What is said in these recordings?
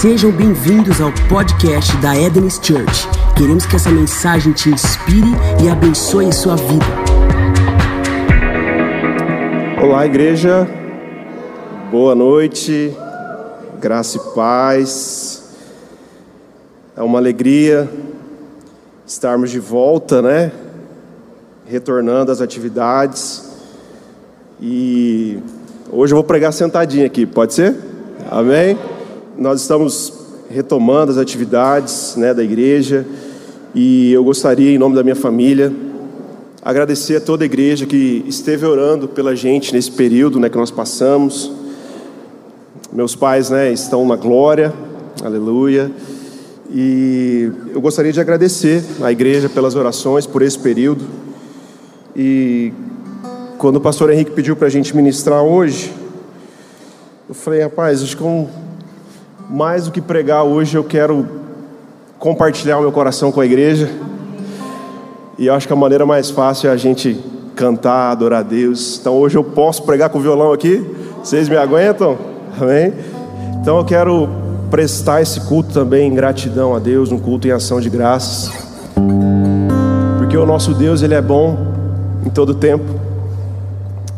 Sejam bem-vindos ao podcast da Eden's Church. Queremos que essa mensagem te inspire e abençoe sua vida. Olá, igreja. Boa noite. Graça e paz. É uma alegria estarmos de volta, né? Retornando às atividades. E hoje eu vou pregar sentadinho aqui, pode ser? Amém? Nós estamos retomando as atividades né, da igreja e eu gostaria, em nome da minha família, agradecer a toda a igreja que esteve orando pela gente nesse período né, que nós passamos. Meus pais né, estão na glória, aleluia. E eu gostaria de agradecer à igreja pelas orações por esse período. E quando o pastor Henrique pediu para a gente ministrar hoje, eu falei, rapaz, acho que um, mais do que pregar hoje, eu quero compartilhar o meu coração com a igreja. E acho que a maneira mais fácil é a gente cantar, adorar a Deus. Então hoje eu posso pregar com o violão aqui. Vocês me aguentam? Amém? Então eu quero prestar esse culto também em gratidão a Deus, um culto em ação de graças. Porque o nosso Deus, ele é bom em todo tempo.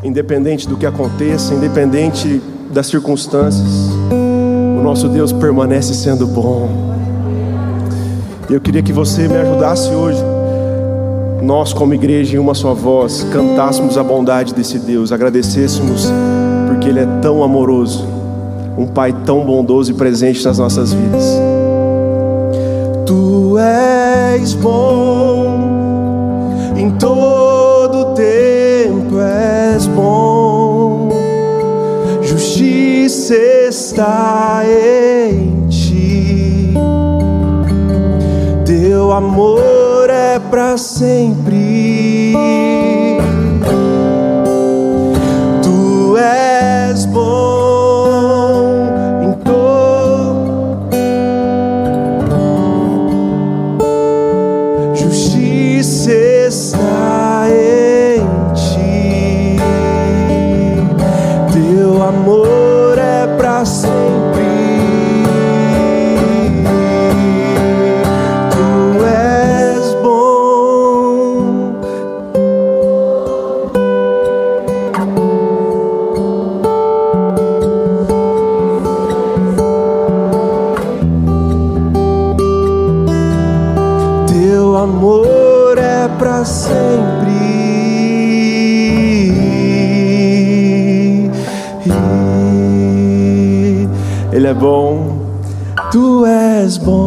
Independente do que aconteça, independente das circunstâncias. Nosso Deus permanece sendo bom. Eu queria que você me ajudasse hoje, nós, como igreja, em uma só voz, cantássemos a bondade desse Deus, agradecêssemos, porque Ele é tão amoroso, um Pai tão bondoso e presente nas nossas vidas. Tu és bom, em todo tempo és bom, justiça está em ti. Teu amor é para sempre. Bom, tu és bom.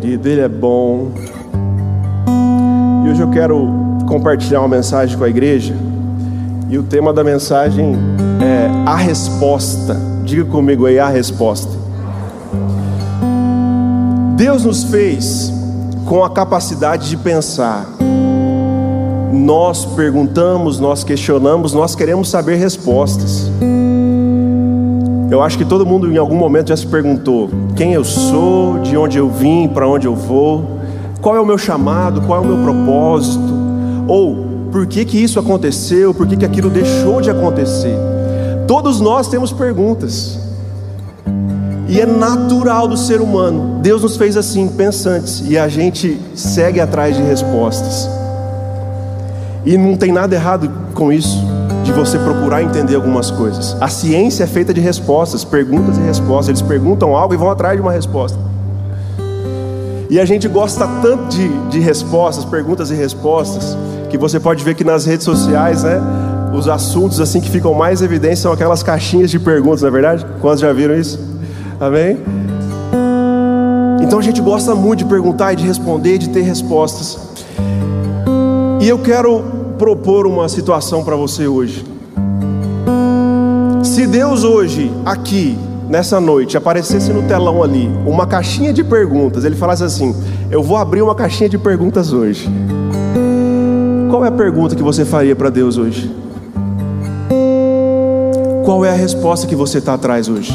Querido, Ele é bom. E hoje eu quero compartilhar uma mensagem com a igreja. E o tema da mensagem é a resposta. Diga comigo aí a resposta. Deus nos fez com a capacidade de pensar. Nós perguntamos, nós questionamos, nós queremos saber respostas. Eu acho que todo mundo em algum momento já se perguntou: quem eu sou, de onde eu vim, para onde eu vou, qual é o meu chamado, qual é o meu propósito, ou por que que isso aconteceu, por que que aquilo deixou de acontecer. Todos nós temos perguntas. E é natural do ser humano. Deus nos fez assim, pensantes, e a gente segue atrás de respostas. E não tem nada errado com isso de você procurar entender algumas coisas. A ciência é feita de respostas, perguntas e respostas. Eles perguntam algo e vão atrás de uma resposta. E a gente gosta tanto de, de respostas, perguntas e respostas, que você pode ver que nas redes sociais, né, os assuntos assim que ficam mais evidentes são aquelas caixinhas de perguntas, não é verdade? Quantos já viram isso? Amém? Então a gente gosta muito de perguntar e de responder, de ter respostas. E eu quero propor uma situação para você hoje. Se Deus hoje, aqui, nessa noite, aparecesse no telão ali, uma caixinha de perguntas, ele falasse assim: Eu vou abrir uma caixinha de perguntas hoje. Qual é a pergunta que você faria para Deus hoje? Qual é a resposta que você está atrás hoje?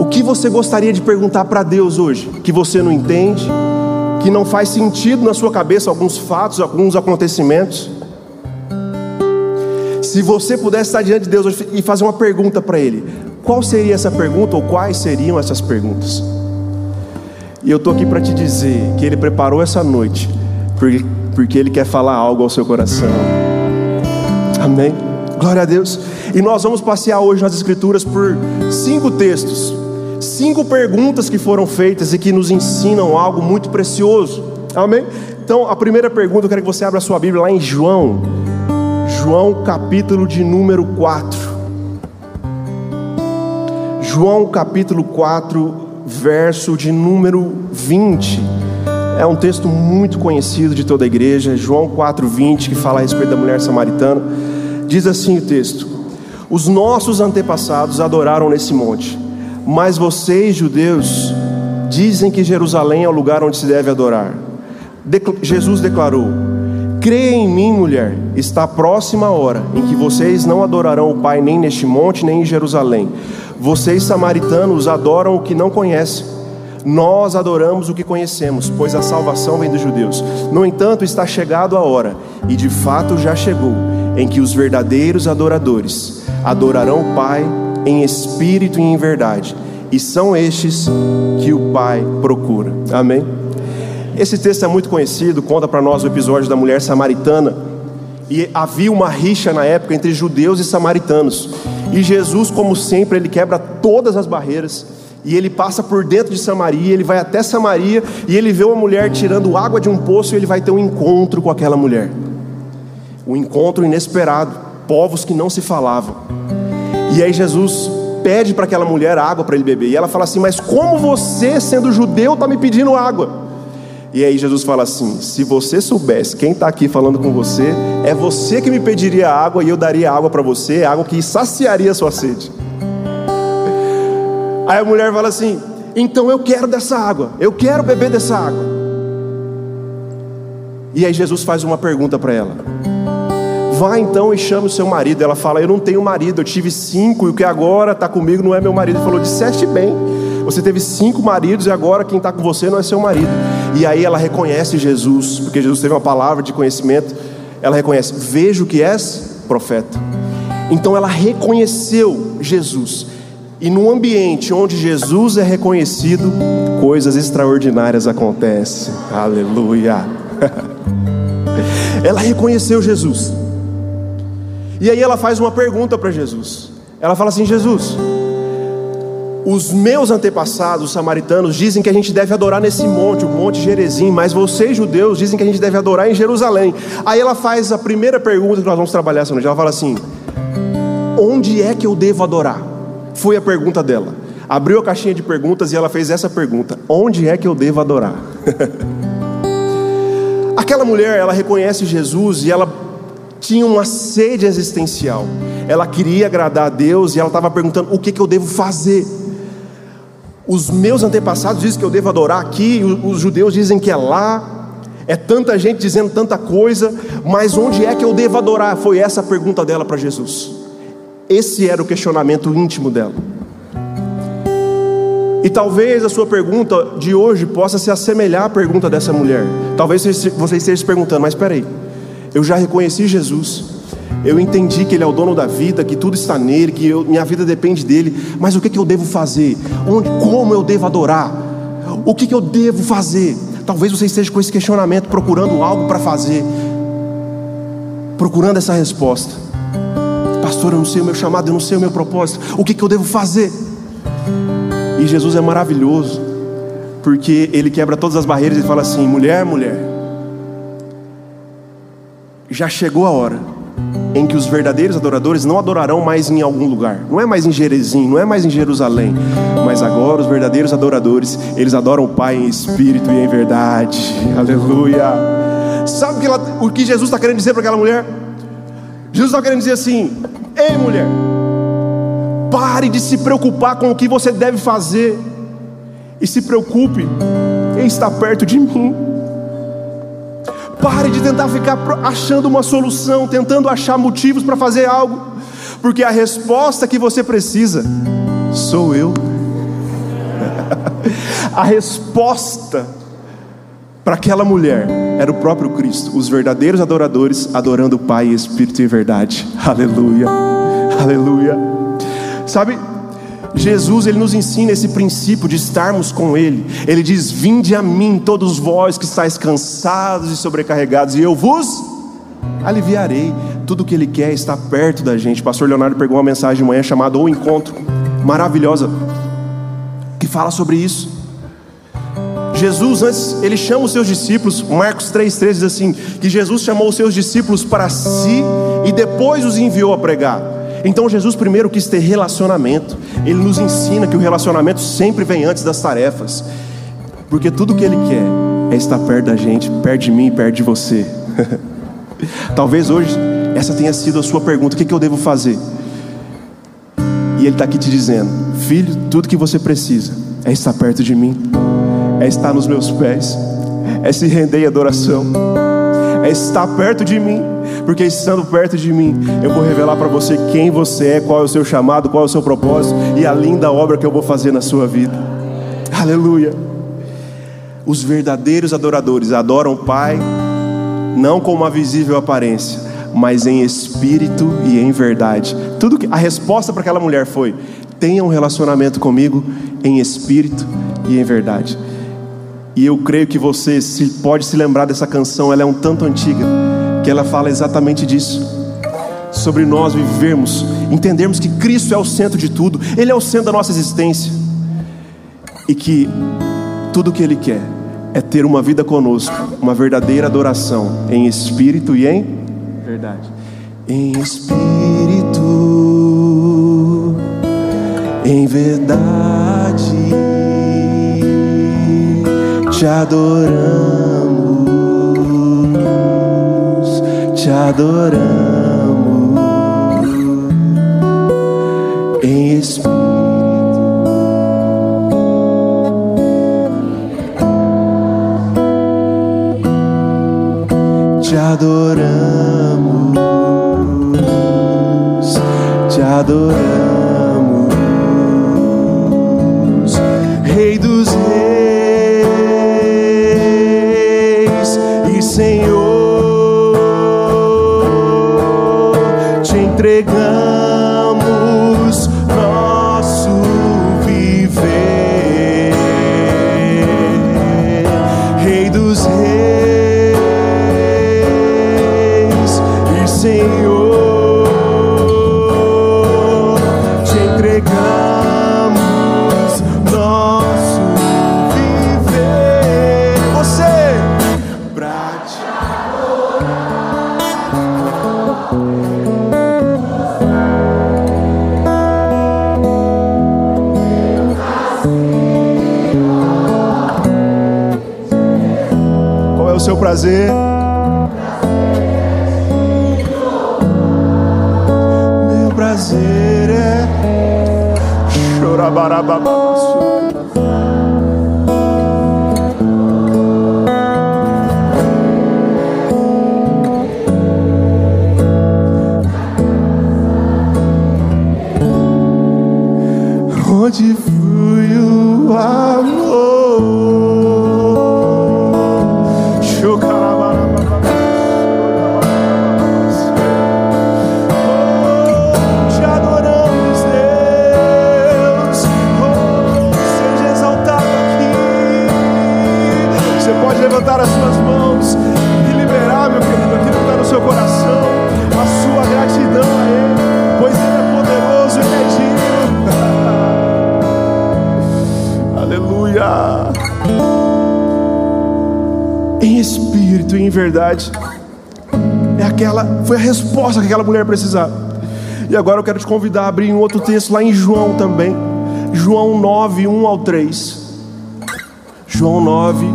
O que você gostaria de perguntar para Deus hoje, que você não entende? Que não faz sentido na sua cabeça alguns fatos, alguns acontecimentos. Se você pudesse estar diante de Deus hoje e fazer uma pergunta para Ele, qual seria essa pergunta ou quais seriam essas perguntas? E eu estou aqui para te dizer que Ele preparou essa noite, porque, porque Ele quer falar algo ao seu coração. Amém? Glória a Deus. E nós vamos passear hoje nas Escrituras por cinco textos cinco perguntas que foram feitas e que nos ensinam algo muito precioso. Amém? Então, a primeira pergunta, eu quero que você abra a sua Bíblia lá em João. João, capítulo de número 4. João, capítulo 4, verso de número 20. É um texto muito conhecido de toda a igreja, João 4:20, que fala a respeito da mulher samaritana. Diz assim o texto: Os nossos antepassados adoraram nesse monte mas vocês, judeus, dizem que Jerusalém é o lugar onde se deve adorar. Jesus declarou: Creia em mim, mulher, está próxima a hora em que vocês não adorarão o Pai nem neste monte, nem em Jerusalém. Vocês, samaritanos, adoram o que não conhecem. Nós adoramos o que conhecemos, pois a salvação vem dos judeus. No entanto, está chegado a hora, e de fato já chegou, em que os verdadeiros adoradores adorarão o Pai em espírito e em verdade, e são estes que o Pai procura. Amém? Esse texto é muito conhecido, conta para nós o episódio da mulher samaritana. E havia uma rixa na época entre judeus e samaritanos. E Jesus, como sempre, ele quebra todas as barreiras. E ele passa por dentro de Samaria, ele vai até Samaria e ele vê uma mulher tirando água de um poço e ele vai ter um encontro com aquela mulher. Um encontro inesperado, povos que não se falavam. E aí Jesus pede para aquela mulher água para ele beber. E ela fala assim: Mas como você, sendo judeu, está me pedindo água? E aí Jesus fala assim: Se você soubesse quem está aqui falando com você, é você que me pediria água e eu daria água para você, água que saciaria a sua sede. Aí a mulher fala assim: Então eu quero dessa água, eu quero beber dessa água. E aí Jesus faz uma pergunta para ela. Vá então e chame o seu marido. Ela fala: Eu não tenho marido, eu tive cinco e o que agora está comigo não é meu marido. Ele falou: Disseste bem. Você teve cinco maridos e agora quem está com você não é seu marido. E aí ela reconhece Jesus, porque Jesus teve uma palavra de conhecimento. Ela reconhece: Vejo que és profeta. Então ela reconheceu Jesus. E no ambiente onde Jesus é reconhecido, coisas extraordinárias acontecem. Aleluia. ela reconheceu Jesus. E aí ela faz uma pergunta para Jesus. Ela fala assim: Jesus, os meus antepassados, os samaritanos, dizem que a gente deve adorar nesse monte, o Monte Gerezim, mas vocês, judeus, dizem que a gente deve adorar em Jerusalém. Aí ela faz a primeira pergunta que nós vamos trabalhar essa noite. Ela fala assim: Onde é que eu devo adorar? Foi a pergunta dela. abriu a caixinha de perguntas e ela fez essa pergunta: Onde é que eu devo adorar? Aquela mulher, ela reconhece Jesus e ela tinha uma sede existencial. Ela queria agradar a Deus e ela estava perguntando: O que, que eu devo fazer? Os meus antepassados dizem que eu devo adorar aqui, os judeus dizem que é lá. É tanta gente dizendo tanta coisa, mas onde é que eu devo adorar? Foi essa a pergunta dela para Jesus. Esse era o questionamento íntimo dela. E talvez a sua pergunta de hoje possa se assemelhar à pergunta dessa mulher. Talvez você esteja se perguntando, mas espera aí, eu já reconheci Jesus, eu entendi que Ele é o dono da vida, que tudo está nele, que eu, minha vida depende dele, mas o que, que eu devo fazer? Onde, como eu devo adorar? O que, que eu devo fazer? Talvez você esteja com esse questionamento, procurando algo para fazer, procurando essa resposta. Pastor, eu não sei o meu chamado, eu não sei o meu propósito, o que, que eu devo fazer? E Jesus é maravilhoso, porque ele quebra todas as barreiras e fala assim: mulher, mulher, já chegou a hora em que os verdadeiros adoradores não adorarão mais em algum lugar, não é mais em Jerezim, não é mais em Jerusalém, mas agora os verdadeiros adoradores, eles adoram o Pai em espírito e em verdade, aleluia. Sabe o que, Jesus está querendo dizer para aquela mulher? Jesus está querendo dizer assim: ei mulher, Pare de se preocupar com o que você deve fazer e se preocupe em estar perto de mim. Pare de tentar ficar achando uma solução, tentando achar motivos para fazer algo, porque a resposta que você precisa sou eu. a resposta para aquela mulher era o próprio Cristo, os verdadeiros adoradores adorando o Pai, Espírito e verdade. Aleluia, aleluia. Sabe, Jesus ele nos ensina esse princípio de estarmos com Ele. Ele diz: Vinde a mim, todos vós que estáis cansados e sobrecarregados, e eu vos aliviarei. Tudo que Ele quer está perto da gente. Pastor Leonardo pegou uma mensagem de manhã chamada O Encontro, maravilhosa, que fala sobre isso. Jesus, antes, ele chama os seus discípulos, Marcos 3,13 diz assim: que Jesus chamou os seus discípulos para si e depois os enviou a pregar. Então Jesus primeiro quis ter relacionamento. Ele nos ensina que o relacionamento sempre vem antes das tarefas. Porque tudo que ele quer é estar perto da gente, perto de mim e perto de você. Talvez hoje essa tenha sido a sua pergunta: o que, que eu devo fazer? E ele está aqui te dizendo: Filho, tudo que você precisa é estar perto de mim, é estar nos meus pés, é se render em adoração, é estar perto de mim porque estando perto de mim, eu vou revelar para você quem você é, qual é o seu chamado, qual é o seu propósito e a linda obra que eu vou fazer na sua vida. Aleluia. Os verdadeiros adoradores adoram o Pai não com uma visível aparência, mas em espírito e em verdade. Tudo que a resposta para aquela mulher foi: tenha um relacionamento comigo em espírito e em verdade. E eu creio que você se, pode se lembrar dessa canção, ela é um tanto antiga que ela fala exatamente disso. Sobre nós vivermos, entendermos que Cristo é o centro de tudo, Ele é o centro da nossa existência, e que tudo que Ele quer é ter uma vida conosco, uma verdadeira adoração em espírito e em? Verdade. Em espírito, em verdade, te adoramos adoramos em espírito. Te adoramos, te adoramos, prazer. Meu prazer é chorabarababaçu. Onde verdade. É aquela, foi a resposta que aquela mulher precisava. E agora eu quero te convidar a abrir um outro texto lá em João também. João 9, 1 ao 3. João 9,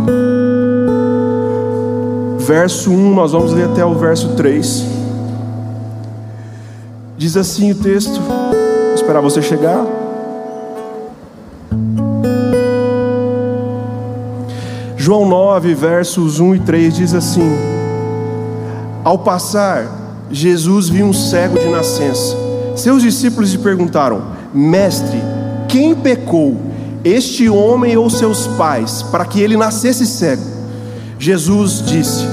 verso 1, nós vamos ler até o verso 3. Diz assim o texto. Vou esperar você chegar. João 9, versos 1 e 3 diz assim: Ao passar, Jesus viu um cego de nascença. Seus discípulos lhe perguntaram: Mestre, quem pecou, este homem ou seus pais, para que ele nascesse cego? Jesus disse: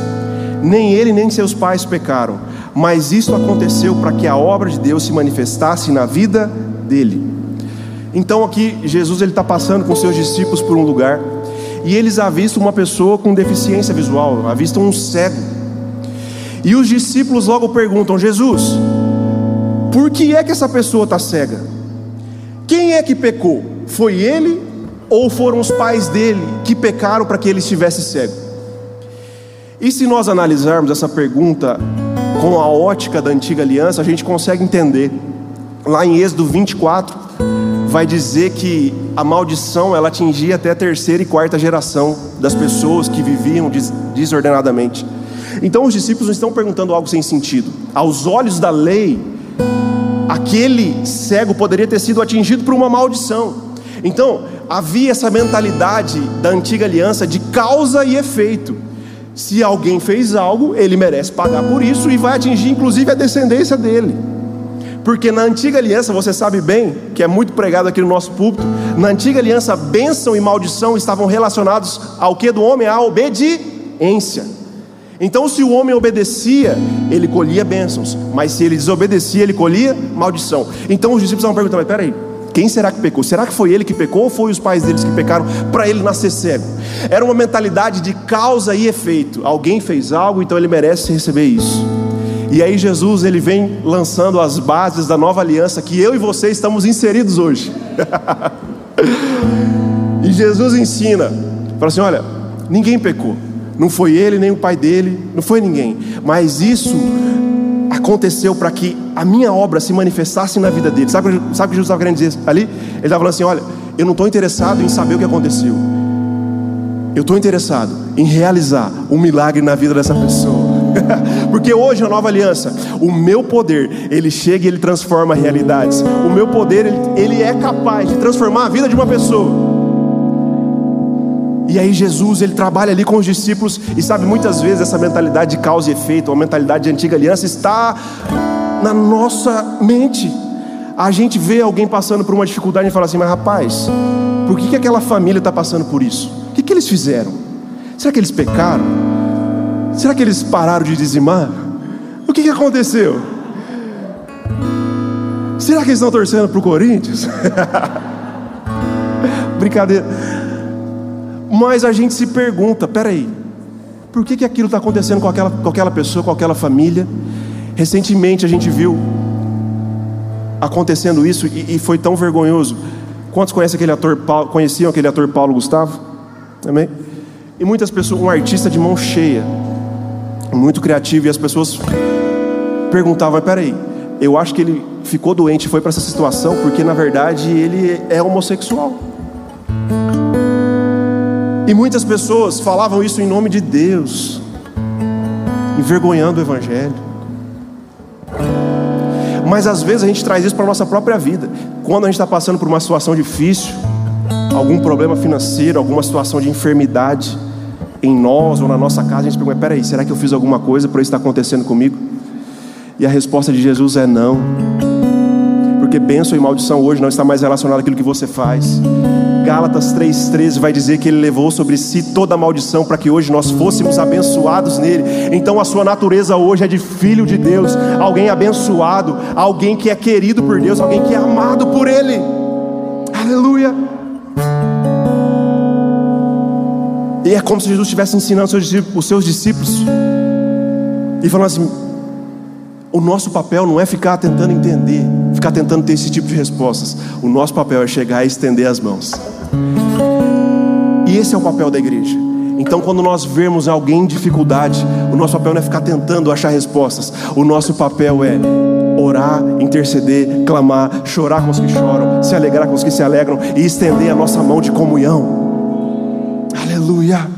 Nem ele nem seus pais pecaram, mas isso aconteceu para que a obra de Deus se manifestasse na vida dele. Então aqui Jesus ele está passando com seus discípulos por um lugar e eles avistam uma pessoa com deficiência visual, avistam um cego. E os discípulos logo perguntam: Jesus, por que é que essa pessoa está cega? Quem é que pecou? Foi ele ou foram os pais dele que pecaram para que ele estivesse cego? E se nós analisarmos essa pergunta com a ótica da antiga aliança, a gente consegue entender. Lá em Êxodo 24, vai dizer que a maldição ela atingia até a terceira e quarta geração das pessoas que viviam des desordenadamente. Então os discípulos estão perguntando algo sem sentido. Aos olhos da lei, aquele cego poderia ter sido atingido por uma maldição. Então havia essa mentalidade da antiga aliança de causa e efeito. Se alguém fez algo, ele merece pagar por isso e vai atingir inclusive a descendência dele. Porque na antiga aliança, você sabe bem, que é muito pregado aqui no nosso púlpito, na antiga aliança, bênção e maldição estavam relacionados ao que do homem? A obediência. Então, se o homem obedecia, ele colhia bênçãos, mas se ele desobedecia, ele colhia maldição. Então os discípulos estavam perguntando: peraí, quem será que pecou? Será que foi ele que pecou ou foi os pais deles que pecaram para ele nascer cego? Era uma mentalidade de causa e efeito. Alguém fez algo, então ele merece receber isso. E aí Jesus ele vem lançando as bases da nova aliança que eu e você estamos inseridos hoje. e Jesus ensina, fala assim, olha, ninguém pecou. Não foi ele nem o pai dele, não foi ninguém. Mas isso aconteceu para que a minha obra se manifestasse na vida dele. Sabe, sabe o que Jesus estava querendo dizer ali? Ele estava falando assim: olha, eu não estou interessado em saber o que aconteceu. Eu estou interessado em realizar um milagre na vida dessa pessoa. Porque hoje a nova aliança, o meu poder, ele chega e ele transforma realidades. O meu poder, ele, ele é capaz de transformar a vida de uma pessoa. E aí Jesus, ele trabalha ali com os discípulos e sabe muitas vezes essa mentalidade de causa e efeito, uma mentalidade de antiga aliança está na nossa mente. A gente vê alguém passando por uma dificuldade e fala assim: "Mas rapaz, por que, que aquela família está passando por isso? O que, que eles fizeram? Será que eles pecaram? Será que eles pararam de dizimar? O que, que aconteceu? Será que eles estão torcendo para o Corinthians? Brincadeira. Mas a gente se pergunta: peraí, por que, que aquilo está acontecendo com aquela, com aquela pessoa, com aquela família? Recentemente a gente viu acontecendo isso e, e foi tão vergonhoso. Quantos conhecem aquele ator, Paulo, conheciam aquele ator Paulo Gustavo? Amém? E muitas pessoas, um artista de mão cheia, muito criativo, e as pessoas perguntavam: peraí, eu acho que ele ficou doente e foi para essa situação porque na verdade ele é homossexual. E muitas pessoas falavam isso em nome de Deus. envergonhando o Evangelho. Mas às vezes a gente traz isso para a nossa própria vida. Quando a gente está passando por uma situação difícil, algum problema financeiro, alguma situação de enfermidade em nós ou na nossa casa, a gente pergunta: peraí, será que eu fiz alguma coisa para isso estar acontecendo comigo? E a resposta de Jesus é não. Porque bênção e maldição hoje não está mais relacionado àquilo que você faz. Gálatas 3,13 vai dizer que ele levou sobre si toda a maldição para que hoje nós fôssemos abençoados nele. Então a sua natureza hoje é de filho de Deus, alguém abençoado, alguém que é querido por Deus, alguém que é amado por ele. Aleluia. E é como se Jesus estivesse ensinando os seus discípulos, e falando assim: o nosso papel não é ficar tentando entender, ficar tentando ter esse tipo de respostas. O nosso papel é chegar e estender as mãos. E esse é o papel da igreja. Então, quando nós vemos alguém em dificuldade, o nosso papel não é ficar tentando achar respostas. O nosso papel é orar, interceder, clamar, chorar com os que choram, se alegrar com os que se alegram e estender a nossa mão de comunhão. Aleluia.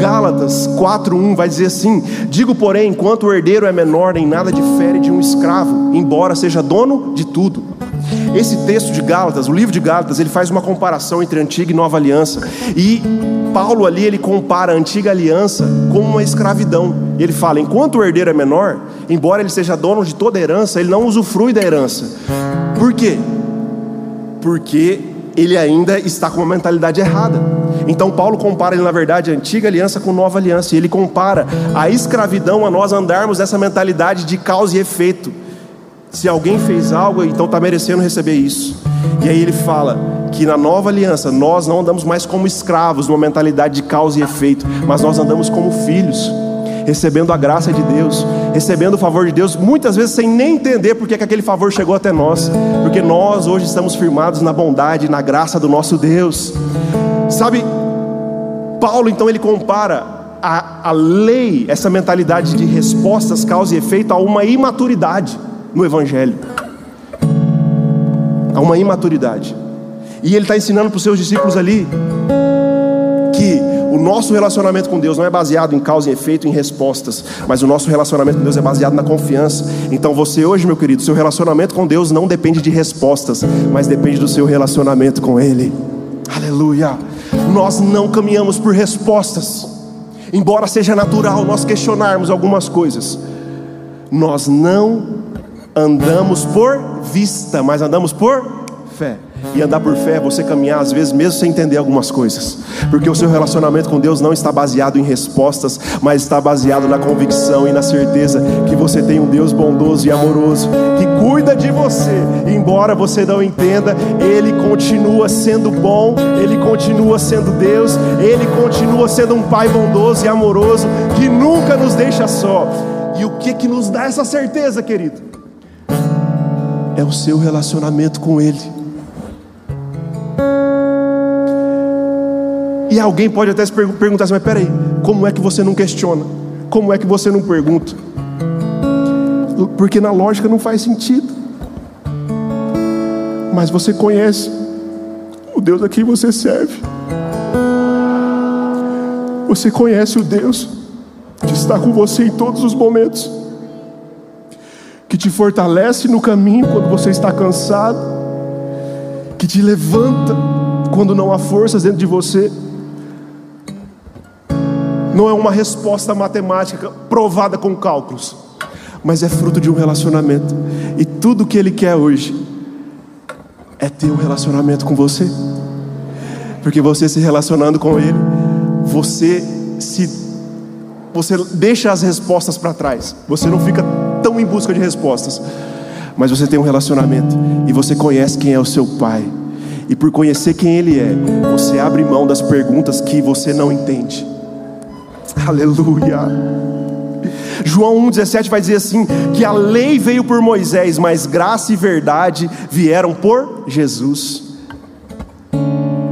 Gálatas 4:1 vai dizer assim: Digo, porém, enquanto o herdeiro é menor, em nada difere de um escravo, embora seja dono de tudo. Esse texto de Gálatas, o livro de Gálatas, ele faz uma comparação entre antiga e nova aliança. E Paulo ali ele compara a antiga aliança com uma escravidão. Ele fala: enquanto o herdeiro é menor, embora ele seja dono de toda a herança, ele não usufrui da herança. Por quê? Porque ele ainda está com uma mentalidade errada. Então Paulo compara, ele, na verdade, a antiga aliança com nova aliança, e ele compara a escravidão a nós andarmos nessa mentalidade de causa e efeito. Se alguém fez algo, então está merecendo receber isso. E aí ele fala que na nova aliança nós não andamos mais como escravos, numa mentalidade de causa e efeito, mas nós andamos como filhos recebendo a graça de Deus, recebendo o favor de Deus, muitas vezes sem nem entender porque que aquele favor chegou até nós, porque nós hoje estamos firmados na bondade, na graça do nosso Deus. Sabe, Paulo então ele compara a, a lei, essa mentalidade de respostas, causa e efeito, a uma imaturidade no Evangelho, a uma imaturidade. E ele está ensinando para os seus discípulos ali que o nosso relacionamento com Deus não é baseado em causa e efeito, em respostas, mas o nosso relacionamento com Deus é baseado na confiança. Então você hoje, meu querido, seu relacionamento com Deus não depende de respostas, mas depende do seu relacionamento com Ele. Aleluia. Nós não caminhamos por respostas, embora seja natural nós questionarmos algumas coisas. Nós não andamos por vista, mas andamos por fé. E andar por fé é você caminhar, às vezes, mesmo sem entender algumas coisas, porque o seu relacionamento com Deus não está baseado em respostas, mas está baseado na convicção e na certeza que você tem um Deus bondoso e amoroso, que cuida de você, embora você não entenda, Ele continua sendo bom, Ele continua sendo Deus, Ele continua sendo um Pai bondoso e amoroso, que nunca nos deixa só. E o que, que nos dá essa certeza, querido? É o seu relacionamento com Ele. E alguém pode até se perguntar assim, mas peraí, como é que você não questiona? Como é que você não pergunta? Porque na lógica não faz sentido. Mas você conhece o Deus a quem você serve. Você conhece o Deus que está com você em todos os momentos, que te fortalece no caminho quando você está cansado, que te levanta quando não há forças dentro de você não é uma resposta matemática provada com cálculos, mas é fruto de um relacionamento. E tudo que Ele quer hoje é ter um relacionamento com você, porque você se relacionando com Ele, você se você deixa as respostas para trás, você não fica tão em busca de respostas, mas você tem um relacionamento e você conhece quem é o seu Pai. E por conhecer quem Ele é, você abre mão das perguntas que você não entende. Aleluia. João 1,17 vai dizer assim: que a lei veio por Moisés, mas graça e verdade vieram por Jesus.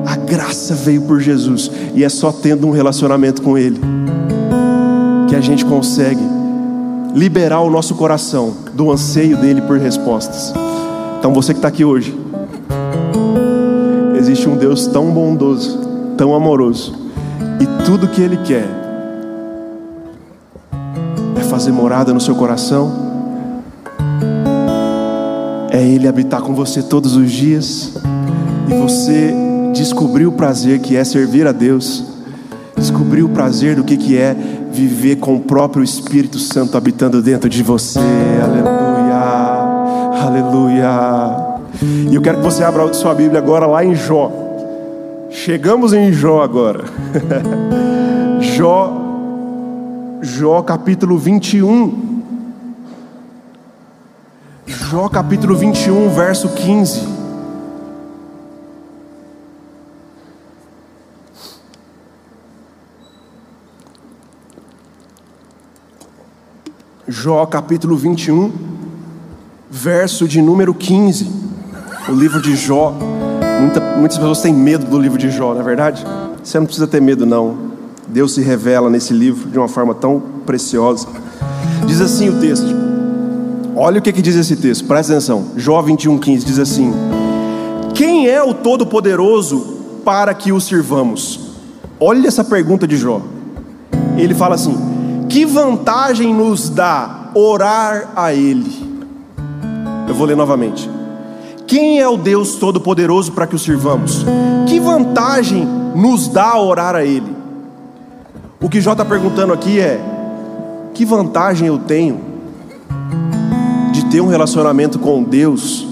A graça veio por Jesus, e é só tendo um relacionamento com Ele que a gente consegue liberar o nosso coração do anseio dele por respostas. Então você que está aqui hoje, existe um Deus tão bondoso, tão amoroso, e tudo que Ele quer fazer morada no seu coração? É Ele habitar com você todos os dias e você descobrir o prazer que é servir a Deus, descobrir o prazer do que, que é viver com o próprio Espírito Santo habitando dentro de você. Aleluia, aleluia. E eu quero que você abra sua Bíblia agora lá em Jó. Chegamos em Jó agora. Jó, Jó capítulo 21. Jó capítulo 21, verso 15. Jó capítulo 21, verso de número 15. O livro de Jó. Muita, muitas pessoas têm medo do livro de Jó, não é verdade? Você não precisa ter medo, não. Deus se revela nesse livro de uma forma tão preciosa. Diz assim o texto. Olha o que, que diz esse texto, presta atenção. Jó 21, 15 diz assim: Quem é o Todo-Poderoso para que o sirvamos? Olha essa pergunta de Jó. Ele fala assim: que vantagem nos dá orar a Ele? Eu vou ler novamente. Quem é o Deus Todo-Poderoso para que o sirvamos? Que vantagem nos dá orar a Ele? O que Jó está perguntando aqui é: que vantagem eu tenho de ter um relacionamento com Deus,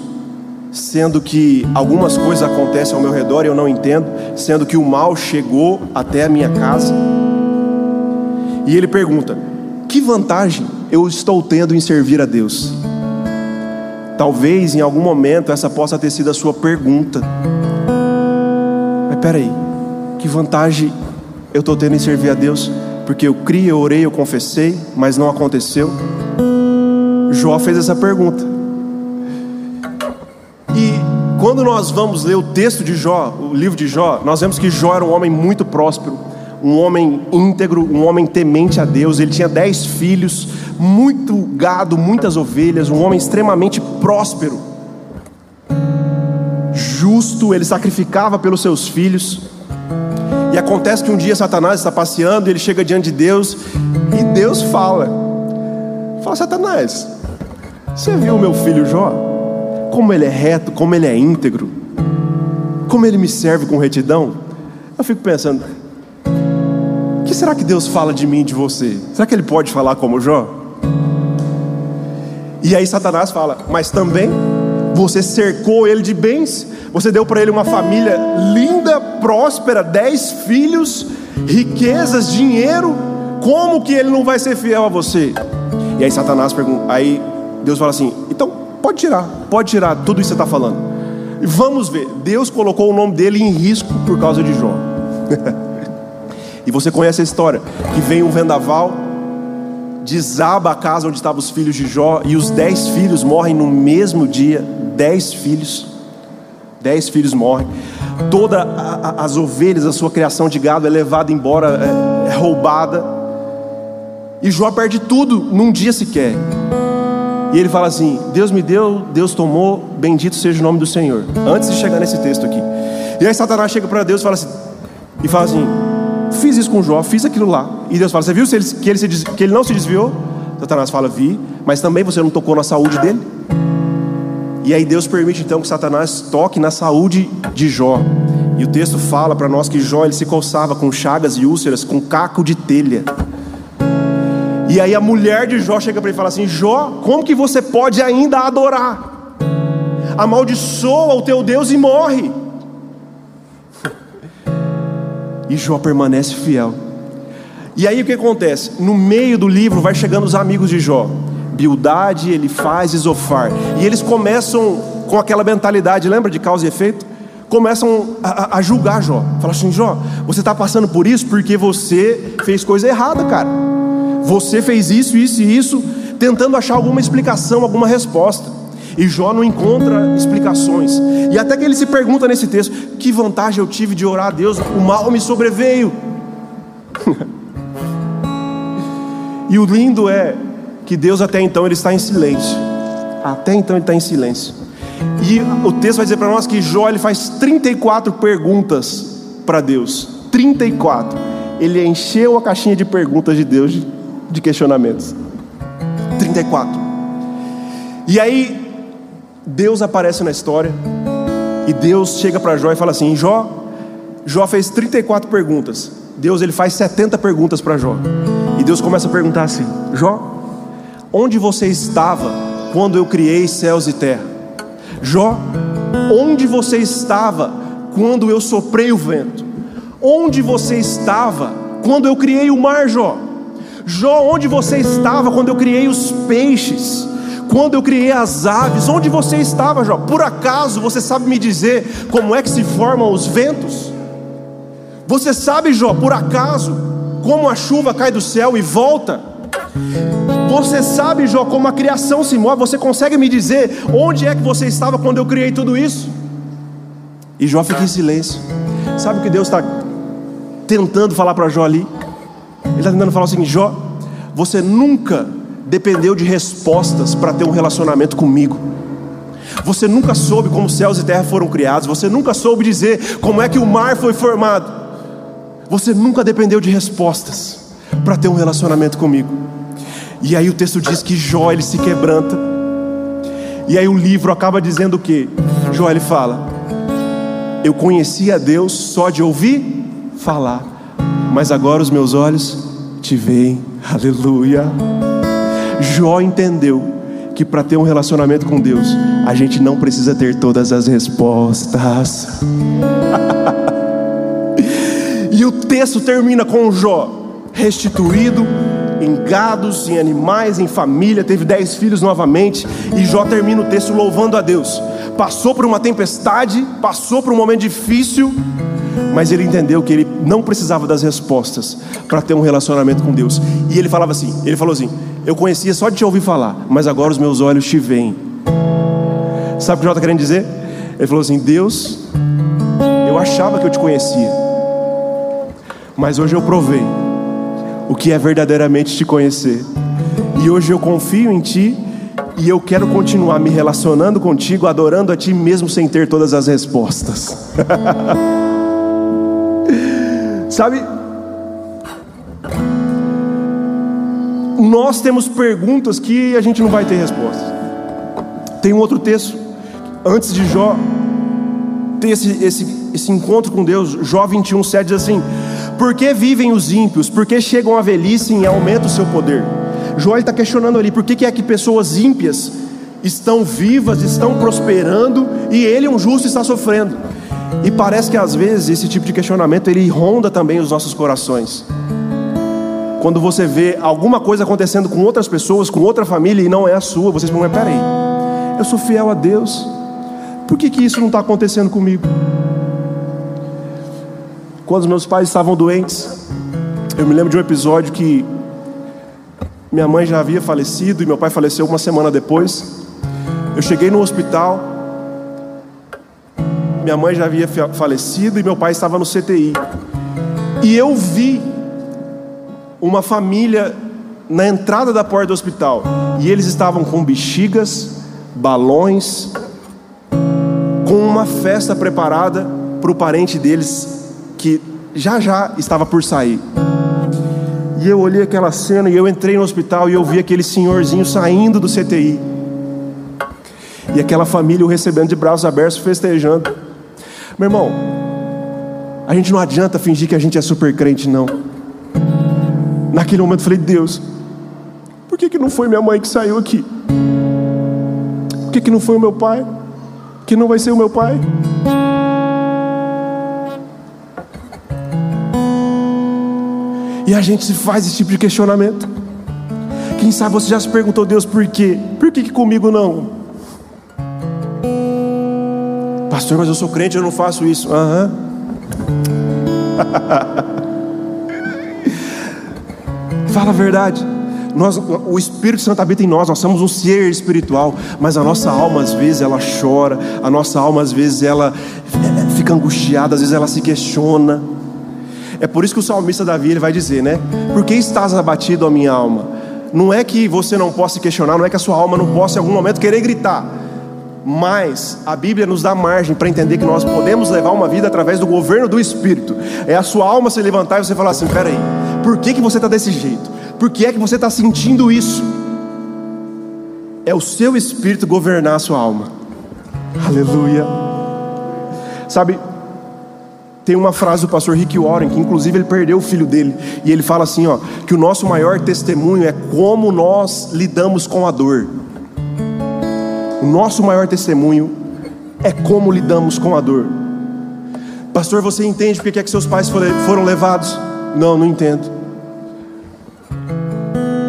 sendo que algumas coisas acontecem ao meu redor e eu não entendo, sendo que o mal chegou até a minha casa? E ele pergunta: que vantagem eu estou tendo em servir a Deus? Talvez em algum momento essa possa ter sido a sua pergunta. Mas peraí, que vantagem eu estou tendo em servir a Deus? Porque eu criei, eu orei, eu confessei, mas não aconteceu. Jó fez essa pergunta. E quando nós vamos ler o texto de Jó, o livro de Jó, nós vemos que Jó era um homem muito próspero um homem íntegro, um homem temente a Deus. Ele tinha dez filhos, muito gado, muitas ovelhas, um homem extremamente próspero, justo. Ele sacrificava pelos seus filhos. E acontece que um dia Satanás está passeando, ele chega diante de Deus e Deus fala: Fala, Satanás, você viu o meu filho Jó? Como ele é reto, como ele é íntegro, como ele me serve com retidão? Eu fico pensando, que será que Deus fala de mim e de você? Será que Ele pode falar como Jó? E aí Satanás fala: Mas também você cercou ele de bens, você deu para ele uma família linda, próspera, dez filhos, riquezas, dinheiro. Como que ele não vai ser fiel a você? E aí Satanás pergunta, aí Deus fala assim: então pode tirar, pode tirar tudo isso que você está falando. Vamos ver, Deus colocou o nome dele em risco por causa de Jó. E você conhece a história: que vem um vendaval, desaba a casa onde estavam os filhos de Jó, e os dez filhos morrem no mesmo dia. Dez filhos, dez filhos morrem. Todas as ovelhas, a sua criação de gado é levada embora, é, é roubada. E Jó perde tudo num dia sequer. E ele fala assim: Deus me deu, Deus tomou, bendito seja o nome do Senhor. Antes de chegar nesse texto aqui. E aí Satanás chega para Deus e fala assim: e fala assim: fiz isso com Jó, fiz aquilo lá. E Deus fala: Você viu que ele, se, que ele não se desviou? Satanás fala: Vi, mas também você não tocou na saúde dele? E aí Deus permite então que Satanás toque na saúde de Jó. E o texto fala para nós que Jó ele se coçava com chagas e úlceras, com caco de telha. E aí a mulher de Jó chega para ele e fala assim: Jó, como que você pode ainda adorar? Amaldiçoa o teu Deus e morre. E Jó permanece fiel. E aí o que acontece? No meio do livro vai chegando os amigos de Jó. Bildade, ele faz Isofar. E eles começam com aquela mentalidade, lembra de causa e efeito? Começam a, a julgar Jó. Fala assim: Jó, você está passando por isso porque você fez coisa errada, cara. Você fez isso, isso e isso, tentando achar alguma explicação, alguma resposta. E Jó não encontra explicações. E até que ele se pergunta nesse texto: que vantagem eu tive de orar a Deus? O mal me sobreveio. e o lindo é que Deus até então ele está em silêncio. Até então ele está em silêncio. E o texto vai dizer para nós que Jó ele faz 34 perguntas para Deus. 34. Ele encheu a caixinha de perguntas de Deus, de questionamentos. 34. E aí, Deus aparece na história, e Deus chega para Jó e fala assim: Jó, Jó fez 34 perguntas. Deus ele faz 70 perguntas para Jó. E Deus começa a perguntar assim: Jó, onde você estava quando eu criei céus e terra? Jó, onde você estava quando eu soprei o vento? Onde você estava quando eu criei o mar, Jó? Jó, onde você estava quando eu criei os peixes? Quando eu criei as aves, onde você estava, Jó? Por acaso você sabe me dizer como é que se formam os ventos? Você sabe, Jó, por acaso, como a chuva cai do céu e volta? Você sabe, Jó, como a criação se move? Você consegue me dizer onde é que você estava quando eu criei tudo isso? E Jó fica em silêncio. Sabe o que Deus está tentando falar para Jó ali? Ele está tentando falar assim: Jó, você nunca dependeu de respostas para ter um relacionamento comigo. Você nunca soube como céus e terra foram criados. Você nunca soube dizer como é que o mar foi formado. Você nunca dependeu de respostas para ter um relacionamento comigo. E aí o texto diz que Jó ele se quebranta. E aí o livro acaba dizendo o que? Jó ele fala: Eu conhecia Deus só de ouvir falar, mas agora os meus olhos te veem. Aleluia. Jó entendeu que para ter um relacionamento com Deus, a gente não precisa ter todas as respostas. E o texto termina com Jó restituído em gados, em animais, em família, teve dez filhos novamente, e Jó termina o texto louvando a Deus. Passou por uma tempestade, passou por um momento difícil, mas ele entendeu que ele não precisava das respostas para ter um relacionamento com Deus. E ele falava assim: ele falou assim, eu conhecia só de te ouvir falar, mas agora os meus olhos te veem. Sabe o que Jó está querendo dizer? Ele falou assim: Deus, eu achava que eu te conhecia mas hoje eu provei o que é verdadeiramente te conhecer. E hoje eu confio em ti e eu quero continuar me relacionando contigo, adorando a ti mesmo sem ter todas as respostas. Sabe? Nós temos perguntas que a gente não vai ter respostas. Tem um outro texto, antes de Jó ter esse, esse, esse encontro com Deus, Jó 21, 7 diz assim: por que vivem os ímpios? Por que chegam à velhice e aumenta o seu poder? Joel está questionando ali, por que, que é que pessoas ímpias estão vivas, estão prosperando e ele, um justo, está sofrendo? E parece que às vezes esse tipo de questionamento ele ronda também os nossos corações. Quando você vê alguma coisa acontecendo com outras pessoas, com outra família e não é a sua, você pergunta: peraí, eu sou fiel a Deus, por que, que isso não está acontecendo comigo? Quando meus pais estavam doentes, eu me lembro de um episódio que minha mãe já havia falecido e meu pai faleceu uma semana depois. Eu cheguei no hospital, minha mãe já havia falecido e meu pai estava no CTI. E eu vi uma família na entrada da porta do hospital e eles estavam com bexigas, balões, com uma festa preparada para o parente deles que já já estava por sair. E eu olhei aquela cena e eu entrei no hospital e eu vi aquele senhorzinho saindo do CTI. E aquela família o recebendo de braços abertos, festejando. Meu irmão, a gente não adianta fingir que a gente é super crente, não. Naquele momento eu falei, Deus, por que, que não foi minha mãe que saiu aqui? Por que, que não foi o meu pai? Que não vai ser o meu pai? E a gente se faz esse tipo de questionamento. Quem sabe você já se perguntou, Deus, por quê? Por que, que comigo não? Pastor, mas eu sou crente, eu não faço isso. Aham. Uhum. Fala a verdade. Nós, o Espírito Santo habita em nós, nós somos um ser espiritual, mas a nossa alma às vezes ela chora, a nossa alma às vezes ela fica angustiada, às vezes ela se questiona. É por isso que o salmista Davi ele vai dizer, né? Por que estás abatido, a minha alma? Não é que você não possa questionar, não é que a sua alma não possa em algum momento querer gritar. Mas a Bíblia nos dá margem para entender que nós podemos levar uma vida através do governo do Espírito. É a sua alma se levantar e você falar assim: peraí, por que, que você está desse jeito? Por que é que você está sentindo isso? é o seu espírito governar a sua alma. Aleluia. Sabe, tem uma frase do pastor Rick Warren, que inclusive ele perdeu o filho dele, e ele fala assim, ó, que o nosso maior testemunho é como nós lidamos com a dor. O nosso maior testemunho é como lidamos com a dor. Pastor, você entende porque é que seus pais foram levados? Não, não entendo.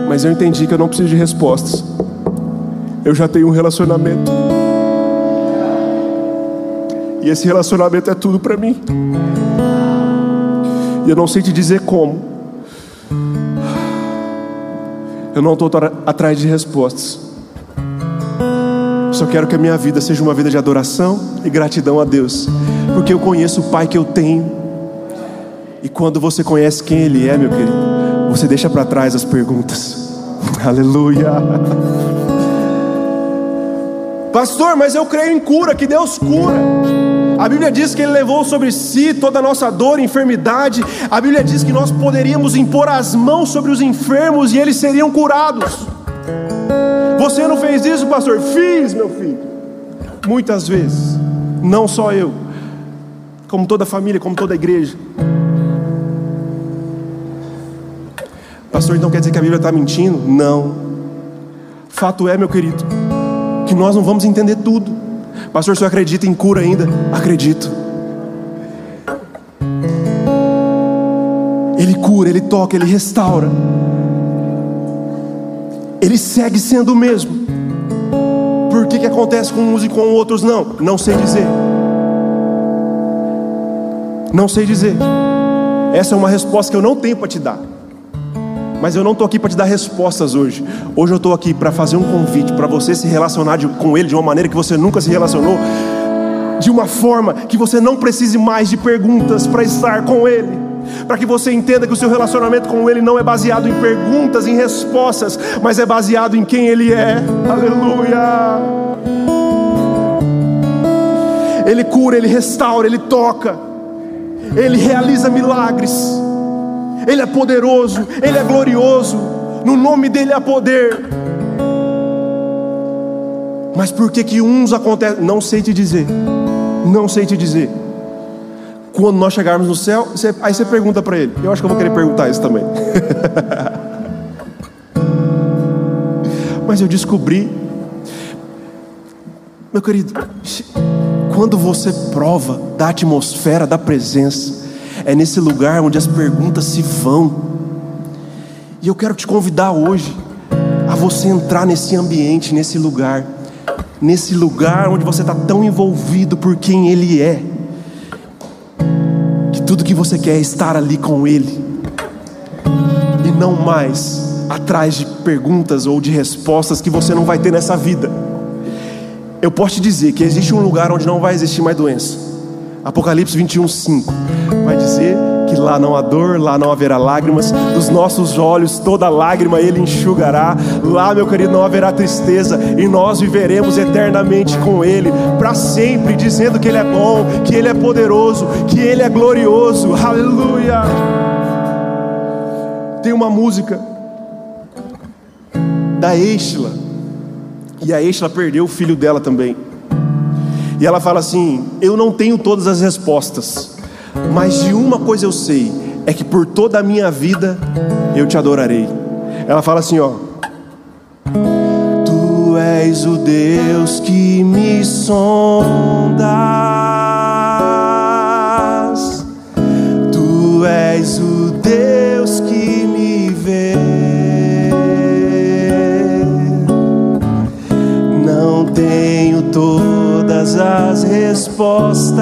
Mas eu entendi que eu não preciso de respostas. Eu já tenho um relacionamento. E esse relacionamento é tudo para mim. E eu não sei te dizer como. Eu não estou atrás de respostas. Só quero que a minha vida seja uma vida de adoração e gratidão a Deus, porque eu conheço o Pai que eu tenho. E quando você conhece quem Ele é, meu querido, você deixa para trás as perguntas. Aleluia. Pastor, mas eu creio em cura, que Deus cura. A Bíblia diz que Ele levou sobre si toda a nossa dor e enfermidade. A Bíblia diz que nós poderíamos impor as mãos sobre os enfermos e eles seriam curados. Você não fez isso, pastor? Fiz, meu filho. Muitas vezes. Não só eu, como toda a família, como toda a igreja. Pastor, então quer dizer que a Bíblia está mentindo? Não. Fato é, meu querido, que nós não vamos entender tudo. Pastor, você acredita em cura ainda? Acredito. Ele cura, ele toca, ele restaura. Ele segue sendo o mesmo. Por que, que acontece com uns e com outros não? Não sei dizer. Não sei dizer. Essa é uma resposta que eu não tenho para te dar. Mas eu não estou aqui para te dar respostas hoje. Hoje eu estou aqui para fazer um convite para você se relacionar de, com Ele de uma maneira que você nunca se relacionou, de uma forma que você não precise mais de perguntas para estar com Ele. Para que você entenda que o seu relacionamento com Ele não é baseado em perguntas, em respostas, mas é baseado em quem Ele é. Aleluia! Ele cura, Ele restaura, Ele toca, Ele realiza milagres. Ele é poderoso, Ele é glorioso, no nome dEle há poder. Mas por que que uns acontecem? Não sei te dizer, não sei te dizer. Quando nós chegarmos no céu, você, aí você pergunta para Ele. Eu acho que eu vou querer perguntar isso também. Mas eu descobri, meu querido, quando você prova da atmosfera da presença, é nesse lugar onde as perguntas se vão. E eu quero te convidar hoje a você entrar nesse ambiente, nesse lugar, nesse lugar onde você está tão envolvido por quem Ele é, que tudo que você quer é estar ali com Ele, e não mais atrás de perguntas ou de respostas que você não vai ter nessa vida. Eu posso te dizer que existe um lugar onde não vai existir mais doença. Apocalipse 21, 5 vai dizer que lá não há dor, lá não haverá lágrimas, dos nossos olhos toda lágrima ele enxugará. Lá, meu querido, não haverá tristeza e nós viveremos eternamente com ele, para sempre, dizendo que ele é bom, que ele é poderoso, que ele é glorioso. Aleluia! Tem uma música da Estela, e a Estela perdeu o filho dela também. E ela fala assim: Eu não tenho todas as respostas, mas de uma coisa eu sei, é que por toda a minha vida eu te adorarei. Ela fala assim: Ó, Tu és o Deus que me sondas, Tu és o Deus que me vê. Não tenho todo todas as respostas,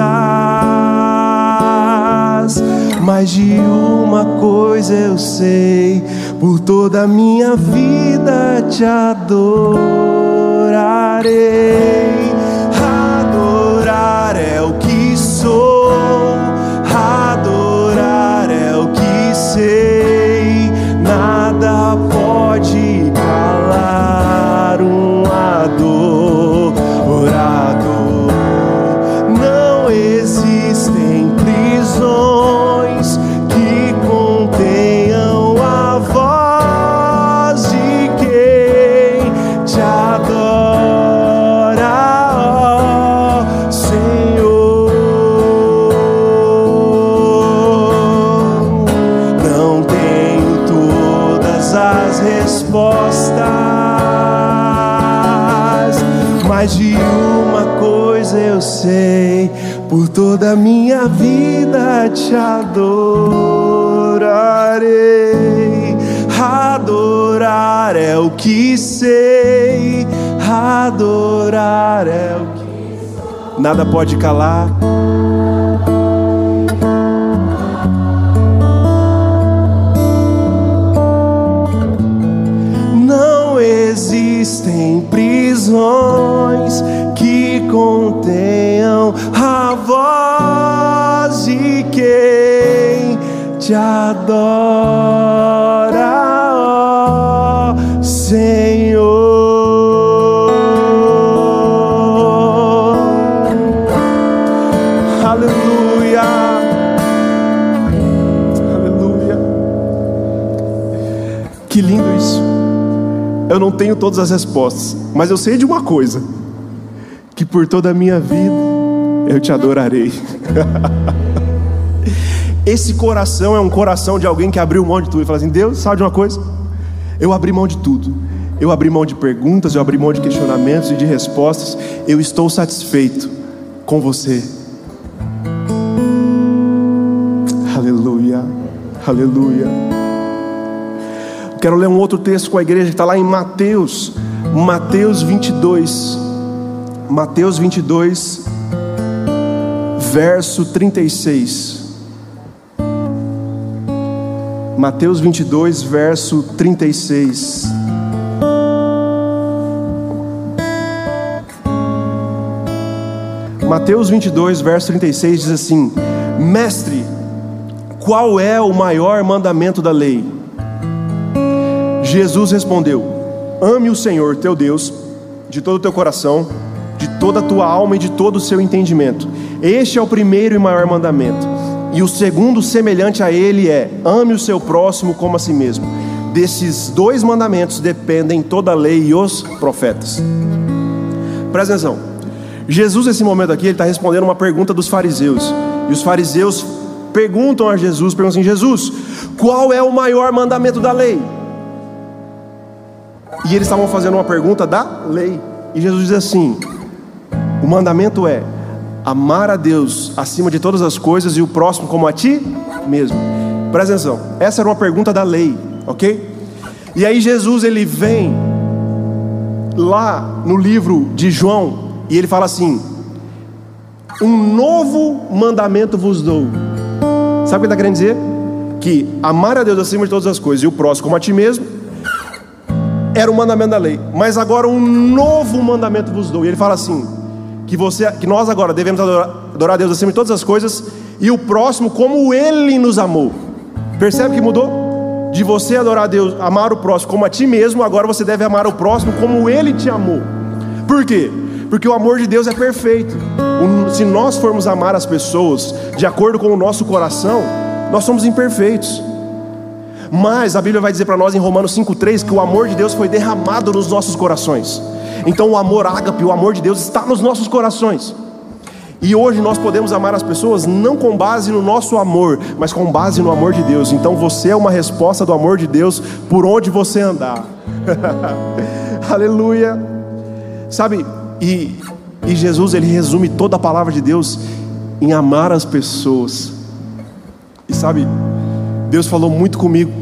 mas de uma coisa eu sei: por toda a minha vida te adorarei. Adorar é o que sou, adorar é o que sei, eu sei, por toda a minha vida te adorarei. Adorar é o que sei, adorar é o que nada pode calar. Não existem prisões contenham a voz de quem te adora, ó Senhor. Aleluia. Aleluia. Que lindo isso. Eu não tenho todas as respostas, mas eu sei de uma coisa: que por toda a minha vida eu te adorarei. Esse coração é um coração de alguém que abriu mão de tudo e fala assim: Deus, sabe de uma coisa? Eu abri mão de tudo. Eu abri mão de perguntas, eu abri mão de questionamentos e de respostas. Eu estou satisfeito com você. Aleluia, aleluia. Quero ler um outro texto com a igreja que está lá em Mateus, Mateus 22. Mateus 22, verso 36. Mateus 22, verso 36. Mateus 22, verso 36 diz assim: Mestre, qual é o maior mandamento da lei? Jesus respondeu: Ame o Senhor teu Deus de todo o teu coração, toda a tua alma e de todo o seu entendimento. Este é o primeiro e maior mandamento. E o segundo, semelhante a ele, é: ame o seu próximo como a si mesmo. Desses dois mandamentos dependem toda a lei e os profetas. Presta atenção. Jesus, nesse momento aqui, ele está respondendo uma pergunta dos fariseus. E os fariseus perguntam a Jesus, perguntam assim: Jesus, qual é o maior mandamento da lei? E eles estavam fazendo uma pergunta da lei. E Jesus diz assim: o mandamento é amar a Deus acima de todas as coisas e o próximo como a ti mesmo. Presta atenção, essa era uma pergunta da lei, ok? E aí Jesus ele vem lá no livro de João e ele fala assim: Um novo mandamento vos dou. Sabe o que ele está querendo dizer? Que amar a Deus acima de todas as coisas e o próximo como a ti mesmo era o mandamento da lei, mas agora um novo mandamento vos dou. E ele fala assim: que você, que nós agora devemos adorar, adorar a Deus acima de todas as coisas e o próximo como Ele nos amou. Percebe que mudou? De você adorar a Deus, amar o próximo como a ti mesmo, agora você deve amar o próximo como Ele te amou. Por quê? Porque o amor de Deus é perfeito. Se nós formos amar as pessoas de acordo com o nosso coração, nós somos imperfeitos. Mas a Bíblia vai dizer para nós em Romanos 5,3 que o amor de Deus foi derramado nos nossos corações. Então o amor ágape, o amor de Deus está nos nossos corações. E hoje nós podemos amar as pessoas não com base no nosso amor, mas com base no amor de Deus. Então você é uma resposta do amor de Deus por onde você andar. Aleluia. Sabe, e, e Jesus ele resume toda a palavra de Deus em amar as pessoas. E sabe, Deus falou muito comigo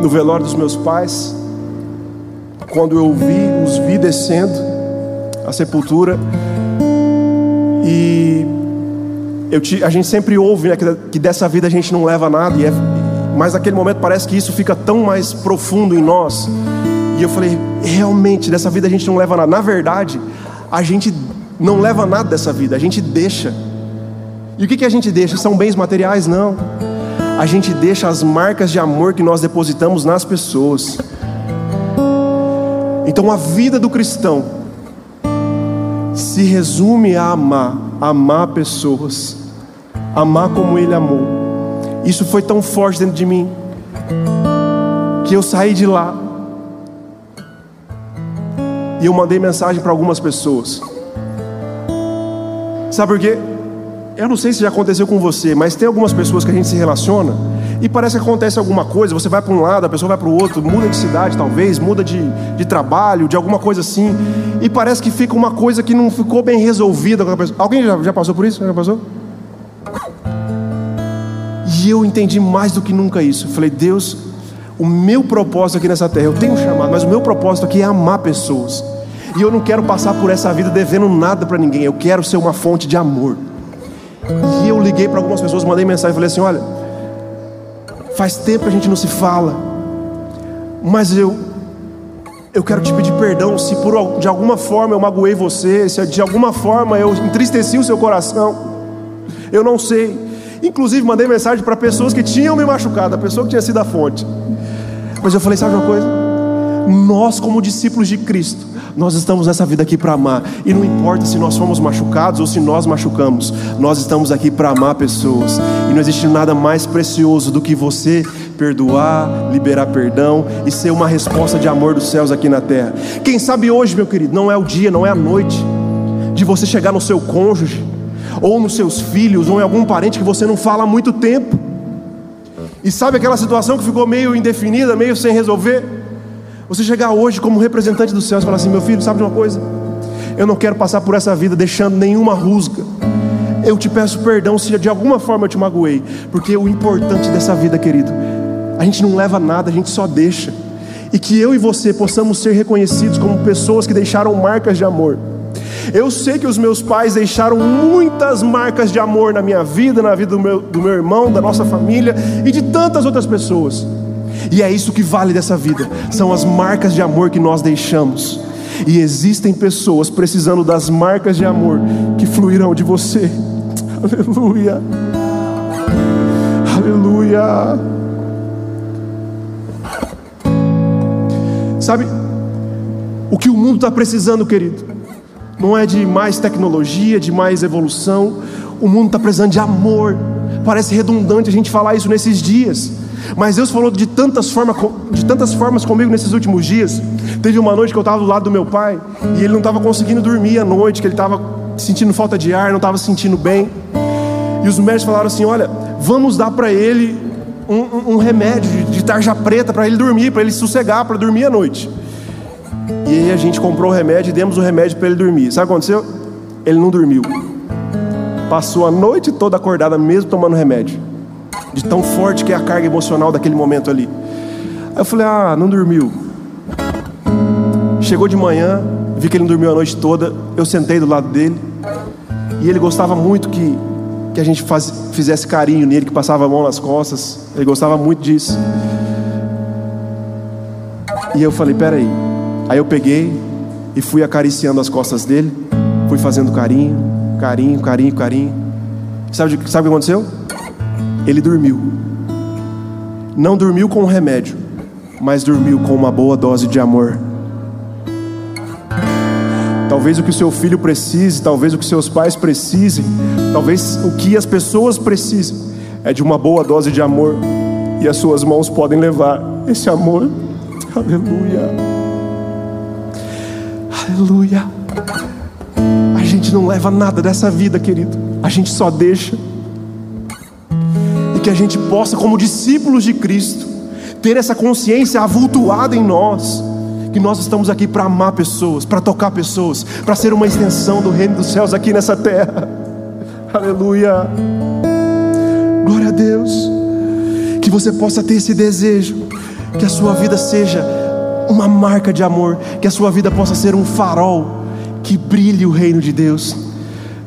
no velório dos meus pais, quando eu vi, os vi descendo a sepultura, e eu te, a gente sempre ouve né, que, que, dessa vida a gente não leva nada, é, mas naquele momento parece que isso fica tão mais profundo em nós. E eu falei, realmente, dessa vida a gente não leva nada. Na verdade, a gente não leva nada dessa vida, a gente deixa. E o que, que a gente deixa? São bens materiais? Não. A gente deixa as marcas de amor que nós depositamos nas pessoas. Então a vida do cristão se resume a amar, amar pessoas, amar como ele amou. Isso foi tão forte dentro de mim que eu saí de lá e eu mandei mensagem para algumas pessoas. Sabe por quê? Eu não sei se já aconteceu com você, mas tem algumas pessoas que a gente se relaciona e parece que acontece alguma coisa, você vai para um lado, a pessoa vai para o outro, muda de cidade talvez, muda de, de trabalho, de alguma coisa assim, e parece que fica uma coisa que não ficou bem resolvida com a pessoa. Alguém já, já passou por isso? Já passou? E eu entendi mais do que nunca isso. Falei, Deus, o meu propósito aqui nessa terra, eu tenho chamado, mas o meu propósito aqui é amar pessoas. E eu não quero passar por essa vida devendo nada para ninguém, eu quero ser uma fonte de amor. E eu liguei para algumas pessoas, mandei mensagem e falei assim: olha, faz tempo que a gente não se fala, mas eu, eu quero te pedir perdão se por, de alguma forma eu magoei você, se de alguma forma eu entristeci o seu coração, eu não sei. Inclusive mandei mensagem para pessoas que tinham me machucado, a pessoa que tinha sido a fonte. Mas eu falei, sabe uma coisa? Nós, como discípulos de Cristo, nós estamos nessa vida aqui para amar. E não importa se nós fomos machucados ou se nós machucamos, nós estamos aqui para amar pessoas. E não existe nada mais precioso do que você perdoar, liberar perdão e ser uma resposta de amor dos céus aqui na terra. Quem sabe hoje, meu querido, não é o dia, não é a noite de você chegar no seu cônjuge, ou nos seus filhos, ou em algum parente que você não fala há muito tempo. E sabe aquela situação que ficou meio indefinida, meio sem resolver? Você chegar hoje como representante dos céus e falar assim: meu filho, sabe de uma coisa? Eu não quero passar por essa vida deixando nenhuma rusga. Eu te peço perdão se de alguma forma eu te magoei, porque o importante dessa vida, querido, a gente não leva nada, a gente só deixa. E que eu e você possamos ser reconhecidos como pessoas que deixaram marcas de amor. Eu sei que os meus pais deixaram muitas marcas de amor na minha vida, na vida do meu, do meu irmão, da nossa família e de tantas outras pessoas. E é isso que vale dessa vida, são as marcas de amor que nós deixamos. E existem pessoas precisando das marcas de amor que fluirão de você. Aleluia. Aleluia. Sabe, o que o mundo está precisando, querido, não é de mais tecnologia, de mais evolução. O mundo está precisando de amor. Parece redundante a gente falar isso nesses dias. Mas Deus falou de tantas, formas, de tantas formas comigo nesses últimos dias. Teve uma noite que eu estava do lado do meu pai e ele não estava conseguindo dormir à noite, que ele estava sentindo falta de ar, não estava sentindo bem. E os médicos falaram assim: Olha, vamos dar para ele um, um, um, remédio de, de tarja preta para ele dormir, para ele sossegar, para dormir à noite. E aí a gente comprou o remédio e demos o remédio para ele dormir. Sabe o que aconteceu? Ele não dormiu. Passou a noite toda acordada, mesmo tomando remédio de tão forte que é a carga emocional daquele momento ali. Aí eu falei: Ah, não dormiu. Chegou de manhã, vi que ele não dormiu a noite toda. Eu sentei do lado dele e ele gostava muito que, que a gente faz, fizesse carinho nele, que passava a mão nas costas. Ele gostava muito disso. E eu falei: Peraí. Aí eu peguei e fui acariciando as costas dele, fui fazendo carinho, carinho, carinho, carinho. Sabe, sabe o que aconteceu? Ele dormiu. Não dormiu com um remédio, mas dormiu com uma boa dose de amor. Talvez o que o seu filho precise, talvez o que seus pais precisem, talvez o que as pessoas precisem é de uma boa dose de amor, e as suas mãos podem levar esse amor. Aleluia. Aleluia. A gente não leva nada dessa vida, querido. A gente só deixa que a gente possa, como discípulos de Cristo, ter essa consciência avultuada em nós, que nós estamos aqui para amar pessoas, para tocar pessoas, para ser uma extensão do reino dos céus aqui nessa terra. Aleluia. Glória a Deus. Que você possa ter esse desejo, que a sua vida seja uma marca de amor, que a sua vida possa ser um farol que brilhe o reino de Deus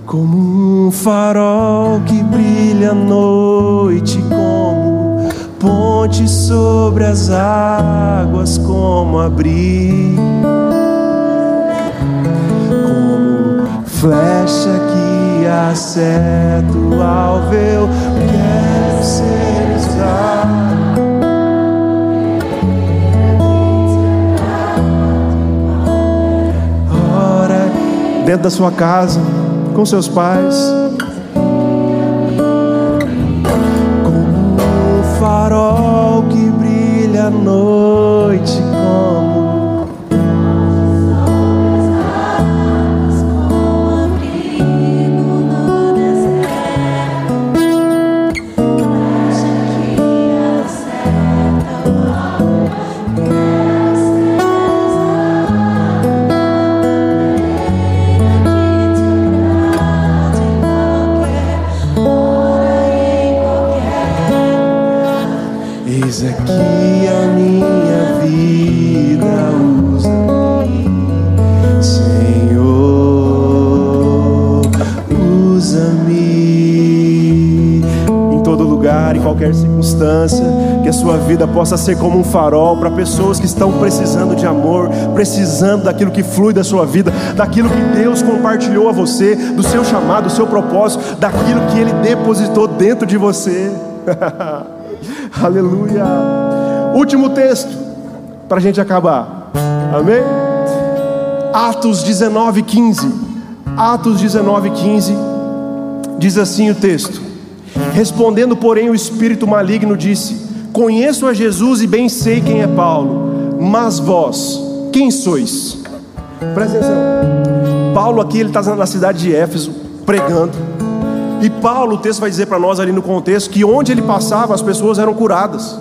como um farol que brilha à noite, como ponte sobre as águas, como abrigo, como flecha que acerta o alvo, quero ser usado. Dentro da sua casa com seus pais. Como um farol que brilha à noite, qualquer circunstância, que a sua vida possa ser como um farol para pessoas que estão precisando de amor, precisando daquilo que flui da sua vida, daquilo que Deus compartilhou a você, do seu chamado, do seu propósito, daquilo que Ele depositou dentro de você. Aleluia. Último texto, para a gente acabar. Amém? Atos 19, 15. Atos 19, 15. Diz assim o texto: Respondendo, porém, o espírito maligno disse: Conheço a Jesus e bem sei quem é Paulo, mas vós, quem sois? Presta atenção. Paulo aqui ele está na cidade de Éfeso pregando. E Paulo, o texto vai dizer para nós ali no contexto que onde ele passava as pessoas eram curadas.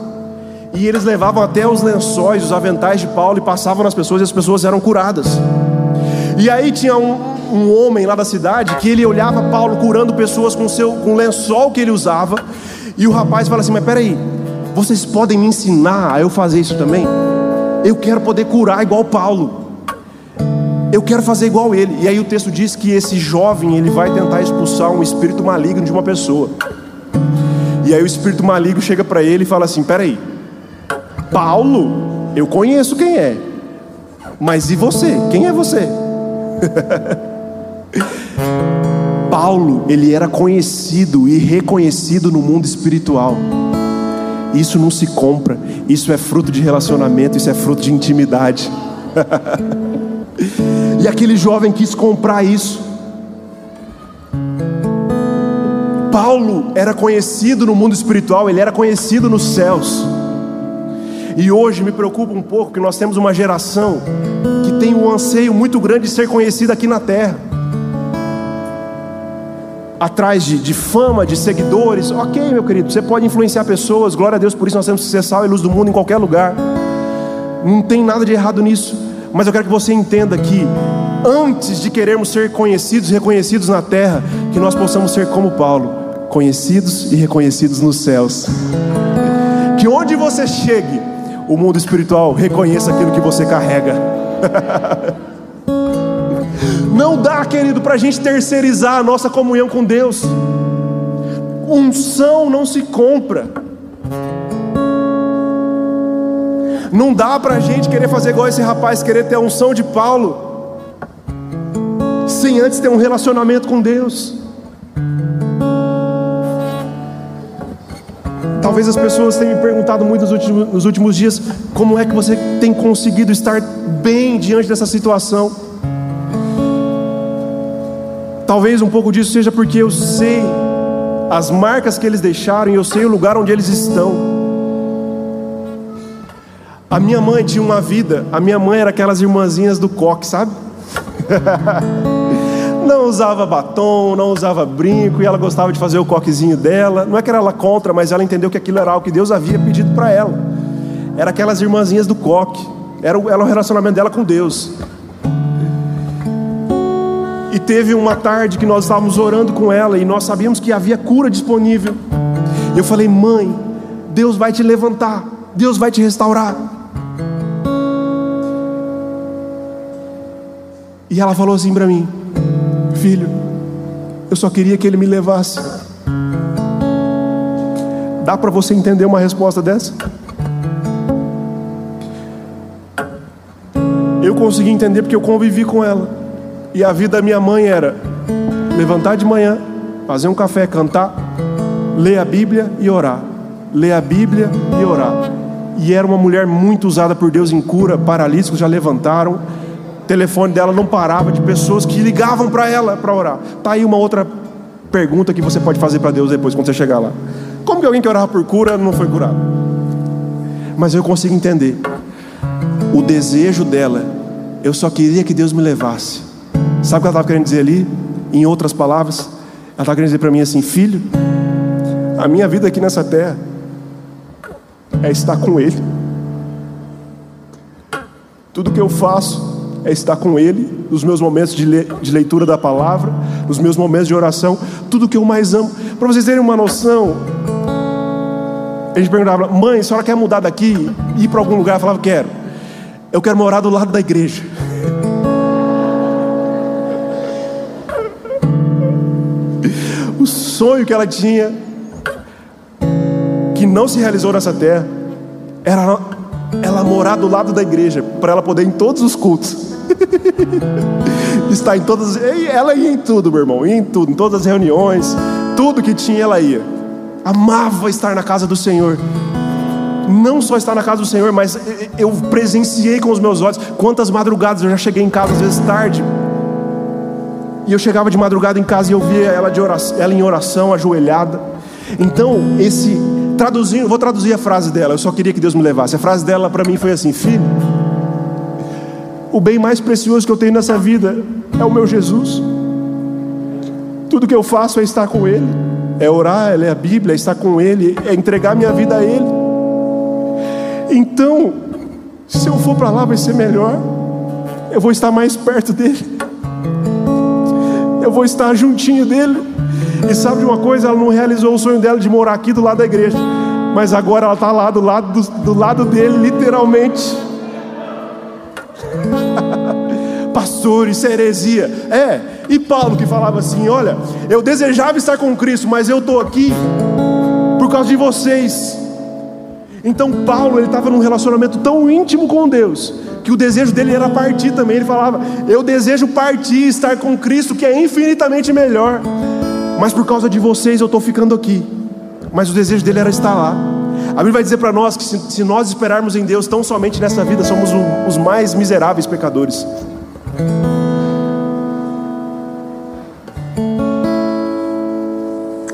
E eles levavam até os lençóis, os aventais de Paulo e passavam nas pessoas e as pessoas eram curadas. E aí tinha um, um homem lá da cidade que ele olhava Paulo curando pessoas com, seu, com o lençol que ele usava. E o rapaz fala assim: Mas peraí, vocês podem me ensinar a eu fazer isso também? Eu quero poder curar igual Paulo. Eu quero fazer igual ele. E aí o texto diz que esse jovem ele vai tentar expulsar um espírito maligno de uma pessoa. E aí o espírito maligno chega para ele e fala assim: Peraí, Paulo, eu conheço quem é, mas e você? Quem é você? Paulo, ele era conhecido e reconhecido no mundo espiritual. Isso não se compra, isso é fruto de relacionamento, isso é fruto de intimidade. e aquele jovem quis comprar isso. Paulo era conhecido no mundo espiritual, ele era conhecido nos céus. E hoje me preocupa um pouco que nós temos uma geração que tem um anseio muito grande de ser conhecida aqui na terra. Atrás de, de, fama, de seguidores, ok, meu querido, você pode influenciar pessoas, glória a Deus, por isso nós temos que ser sal e luz do mundo em qualquer lugar. Não tem nada de errado nisso, mas eu quero que você entenda que antes de querermos ser conhecidos e reconhecidos na terra, que nós possamos ser como Paulo, conhecidos e reconhecidos nos céus. Que onde você chegue, o mundo espiritual reconheça aquilo que você carrega. Não dá, querido, para a gente terceirizar a nossa comunhão com Deus. Unção não se compra. Não dá para a gente querer fazer igual esse rapaz, querer ter a unção de Paulo, sem antes ter um relacionamento com Deus. Talvez as pessoas tenham me perguntado muito nos últimos, nos últimos dias como é que você tem conseguido estar bem diante dessa situação. Talvez um pouco disso seja porque eu sei as marcas que eles deixaram e eu sei o lugar onde eles estão. A minha mãe tinha uma vida, a minha mãe era aquelas irmãzinhas do coque, sabe? não usava batom, não usava brinco, e ela gostava de fazer o coquezinho dela. Não é que era ela contra, mas ela entendeu que aquilo era algo que Deus havia pedido para ela. Era aquelas irmãzinhas do coque, era, era o relacionamento dela com Deus. E teve uma tarde que nós estávamos orando com ela e nós sabíamos que havia cura disponível. Eu falei, mãe, Deus vai te levantar, Deus vai te restaurar. E ela falou assim para mim: Filho, eu só queria que ele me levasse. Dá para você entender uma resposta dessa? Eu consegui entender porque eu convivi com ela. E a vida da minha mãe era levantar de manhã, fazer um café, cantar, ler a Bíblia e orar. Ler a Bíblia e orar. E era uma mulher muito usada por Deus em cura, paralíticos já levantaram o telefone dela não parava de pessoas que ligavam para ela para orar. Tá aí uma outra pergunta que você pode fazer para Deus depois quando você chegar lá. Como que alguém que orava por cura não foi curado? Mas eu consigo entender o desejo dela. Eu só queria que Deus me levasse. Sabe o que ela estava querendo dizer ali? Em outras palavras, ela estava querendo dizer para mim assim: Filho, a minha vida aqui nessa terra é estar com Ele. Tudo que eu faço é estar com Ele nos meus momentos de, le de leitura da palavra, nos meus momentos de oração, tudo que eu mais amo. Para vocês terem uma noção, a gente perguntava, mãe, a senhora quer mudar daqui ir para algum lugar? Eu falava, quero. Eu quero morar do lado da igreja. Sonho que ela tinha. que não se realizou nessa terra era ela morar do lado da igreja, para ela poder ir em todos os cultos. Estar em todas, ela ia em tudo, meu irmão, ia em tudo, em todas as reuniões, tudo que tinha ela ia. Amava estar na casa do Senhor. Não só estar na casa do Senhor, mas eu presenciei com os meus olhos quantas madrugadas eu já cheguei em casa às vezes tarde. E eu chegava de madrugada em casa e eu via ela, de oração, ela em oração, ajoelhada. Então, esse traduzindo, vou traduzir a frase dela. Eu só queria que Deus me levasse. A frase dela para mim foi assim: Filho, o bem mais precioso que eu tenho nessa vida é o meu Jesus. Tudo que eu faço é estar com Ele, é orar, é ler a Bíblia, é estar com Ele, é entregar minha vida a Ele. Então, se eu for para lá, vai ser melhor. Eu vou estar mais perto dele. Eu vou estar juntinho dele. E sabe de uma coisa? Ela não realizou o sonho dela de morar aqui do lado da igreja. Mas agora ela está lá do lado, do, do lado dele, literalmente. Pastor, isso é heresia. É, e Paulo que falava assim: Olha, eu desejava estar com Cristo, mas eu estou aqui por causa de vocês. Então Paulo ele estava num relacionamento tão íntimo com Deus que o desejo dele era partir também. Ele falava: Eu desejo partir, estar com Cristo, que é infinitamente melhor. Mas por causa de vocês eu estou ficando aqui. Mas o desejo dele era estar lá. A Bíblia vai dizer para nós que se, se, nós esperarmos em Deus tão somente nessa vida, somos os mais miseráveis pecadores.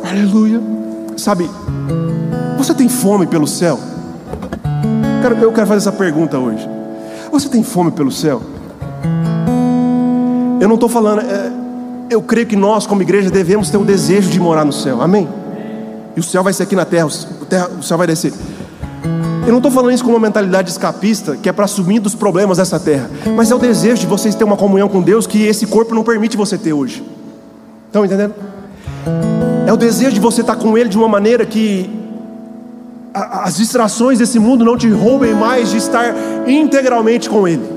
Aleluia. Sabe, você tem fome pelo céu? Eu quero fazer essa pergunta hoje. Você tem fome pelo céu? Eu não estou falando. É, eu creio que nós, como igreja, devemos ter o desejo de morar no céu, amém? E o céu vai ser aqui na terra, o, terra, o céu vai descer. Eu não estou falando isso com uma mentalidade escapista, que é para assumir dos problemas dessa terra, mas é o desejo de vocês ter uma comunhão com Deus que esse corpo não permite você ter hoje. Estão entendendo? É o desejo de você estar com Ele de uma maneira que as distrações desse mundo não te roubem mais de estar integralmente com Ele.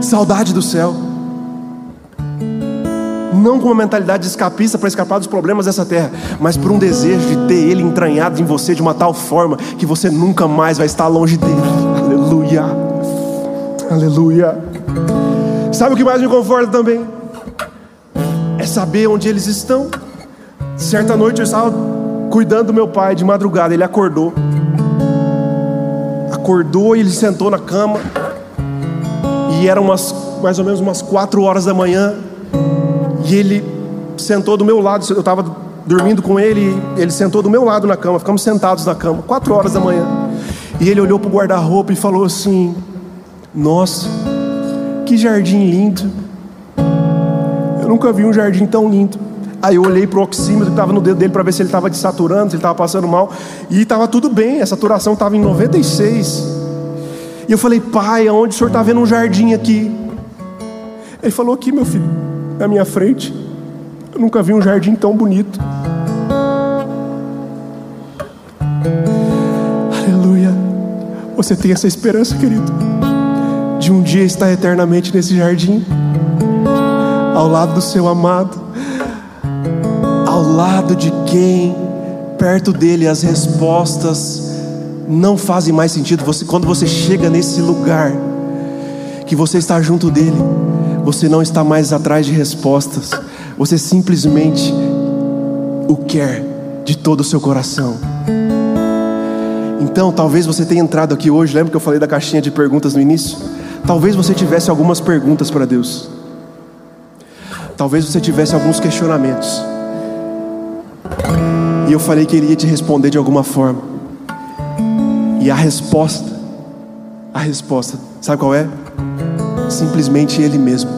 Saudade do céu não com uma mentalidade escapista para escapar dos problemas dessa terra, mas por um desejo de ter Ele entranhado em você de uma tal forma que você nunca mais vai estar longe dele. Aleluia, aleluia. Sabe o que mais me conforta também? É saber onde eles estão. Certa noite eu estava cuidando do meu pai de madrugada, ele acordou. Acordou e ele sentou na cama. E eram umas, mais ou menos umas quatro horas da manhã. E ele sentou do meu lado, eu estava dormindo com ele, ele sentou do meu lado na cama, ficamos sentados na cama, quatro horas da manhã. E ele olhou para o guarda-roupa e falou assim: Nossa, que jardim lindo. Eu nunca vi um jardim tão lindo. Aí eu olhei para o oxímetro que estava no dedo dele para ver se ele estava desaturando, se ele estava passando mal. E estava tudo bem, a saturação estava em 96. E eu falei, pai, aonde o senhor está vendo um jardim aqui? Ele falou, aqui, meu filho na minha frente. Eu nunca vi um jardim tão bonito. Aleluia. Você tem essa esperança, querido, de um dia estar eternamente nesse jardim, ao lado do seu amado, lado de quem, perto dele, as respostas não fazem mais sentido. Você, quando você chega nesse lugar, que você está junto dele, você não está mais atrás de respostas, você simplesmente o quer de todo o seu coração. Então, talvez você tenha entrado aqui hoje, lembra que eu falei da caixinha de perguntas no início? Talvez você tivesse algumas perguntas para Deus. Talvez você tivesse alguns questionamentos. E eu falei que ele ia te responder de alguma forma. E a resposta, a resposta, sabe qual é? Simplesmente Ele mesmo.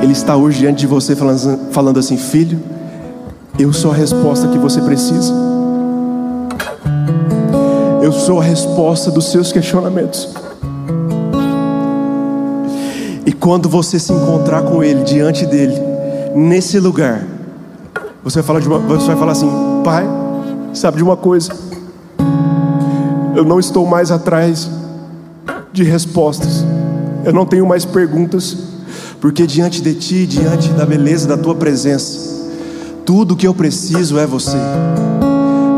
Ele está hoje diante de você falando, falando assim: Filho, eu sou a resposta que você precisa. Eu sou a resposta dos seus questionamentos. E quando você se encontrar com Ele, diante dele, nesse lugar, você vai falar, de uma, você vai falar assim: Pai, sabe de uma coisa? Eu não estou mais atrás de respostas, eu não tenho mais perguntas porque diante de Ti, diante da beleza da Tua presença, Tudo que eu preciso é você.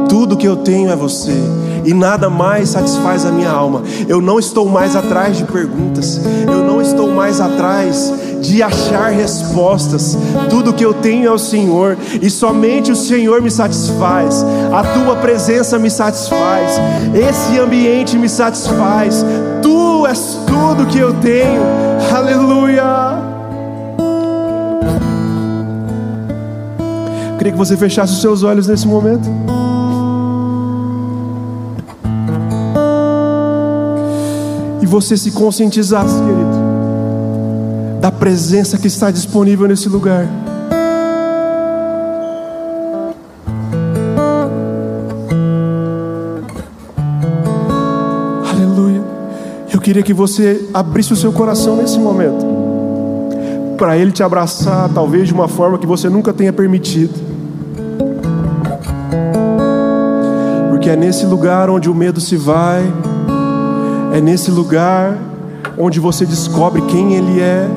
Tudo que eu tenho é você. E nada mais satisfaz a minha alma. Eu não estou mais atrás de perguntas. Eu não estou mais atrás de achar respostas. Tudo que eu tenho é o Senhor, e somente o Senhor me satisfaz. A tua presença me satisfaz. Esse ambiente me satisfaz. Tu és tudo que eu tenho. Aleluia. Queria que você fechasse os seus olhos nesse momento. E você se conscientizasse, querido da presença que está disponível nesse lugar. Aleluia. Eu queria que você abrisse o seu coração nesse momento, para Ele te abraçar, talvez de uma forma que você nunca tenha permitido. Porque é nesse lugar onde o medo se vai, é nesse lugar onde você descobre quem Ele é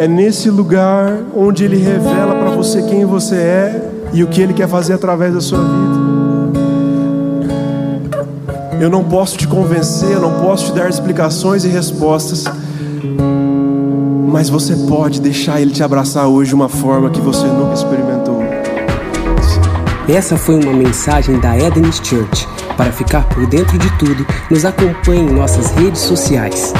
é nesse lugar onde Ele revela para você quem você é e o que Ele quer fazer através da sua vida. Eu não posso te convencer, eu não posso te dar explicações e respostas, mas você pode deixar Ele te abraçar hoje de uma forma que você nunca experimentou. Essa foi uma mensagem da Eden's Church. Para ficar por dentro de tudo, nos acompanhe em nossas redes sociais.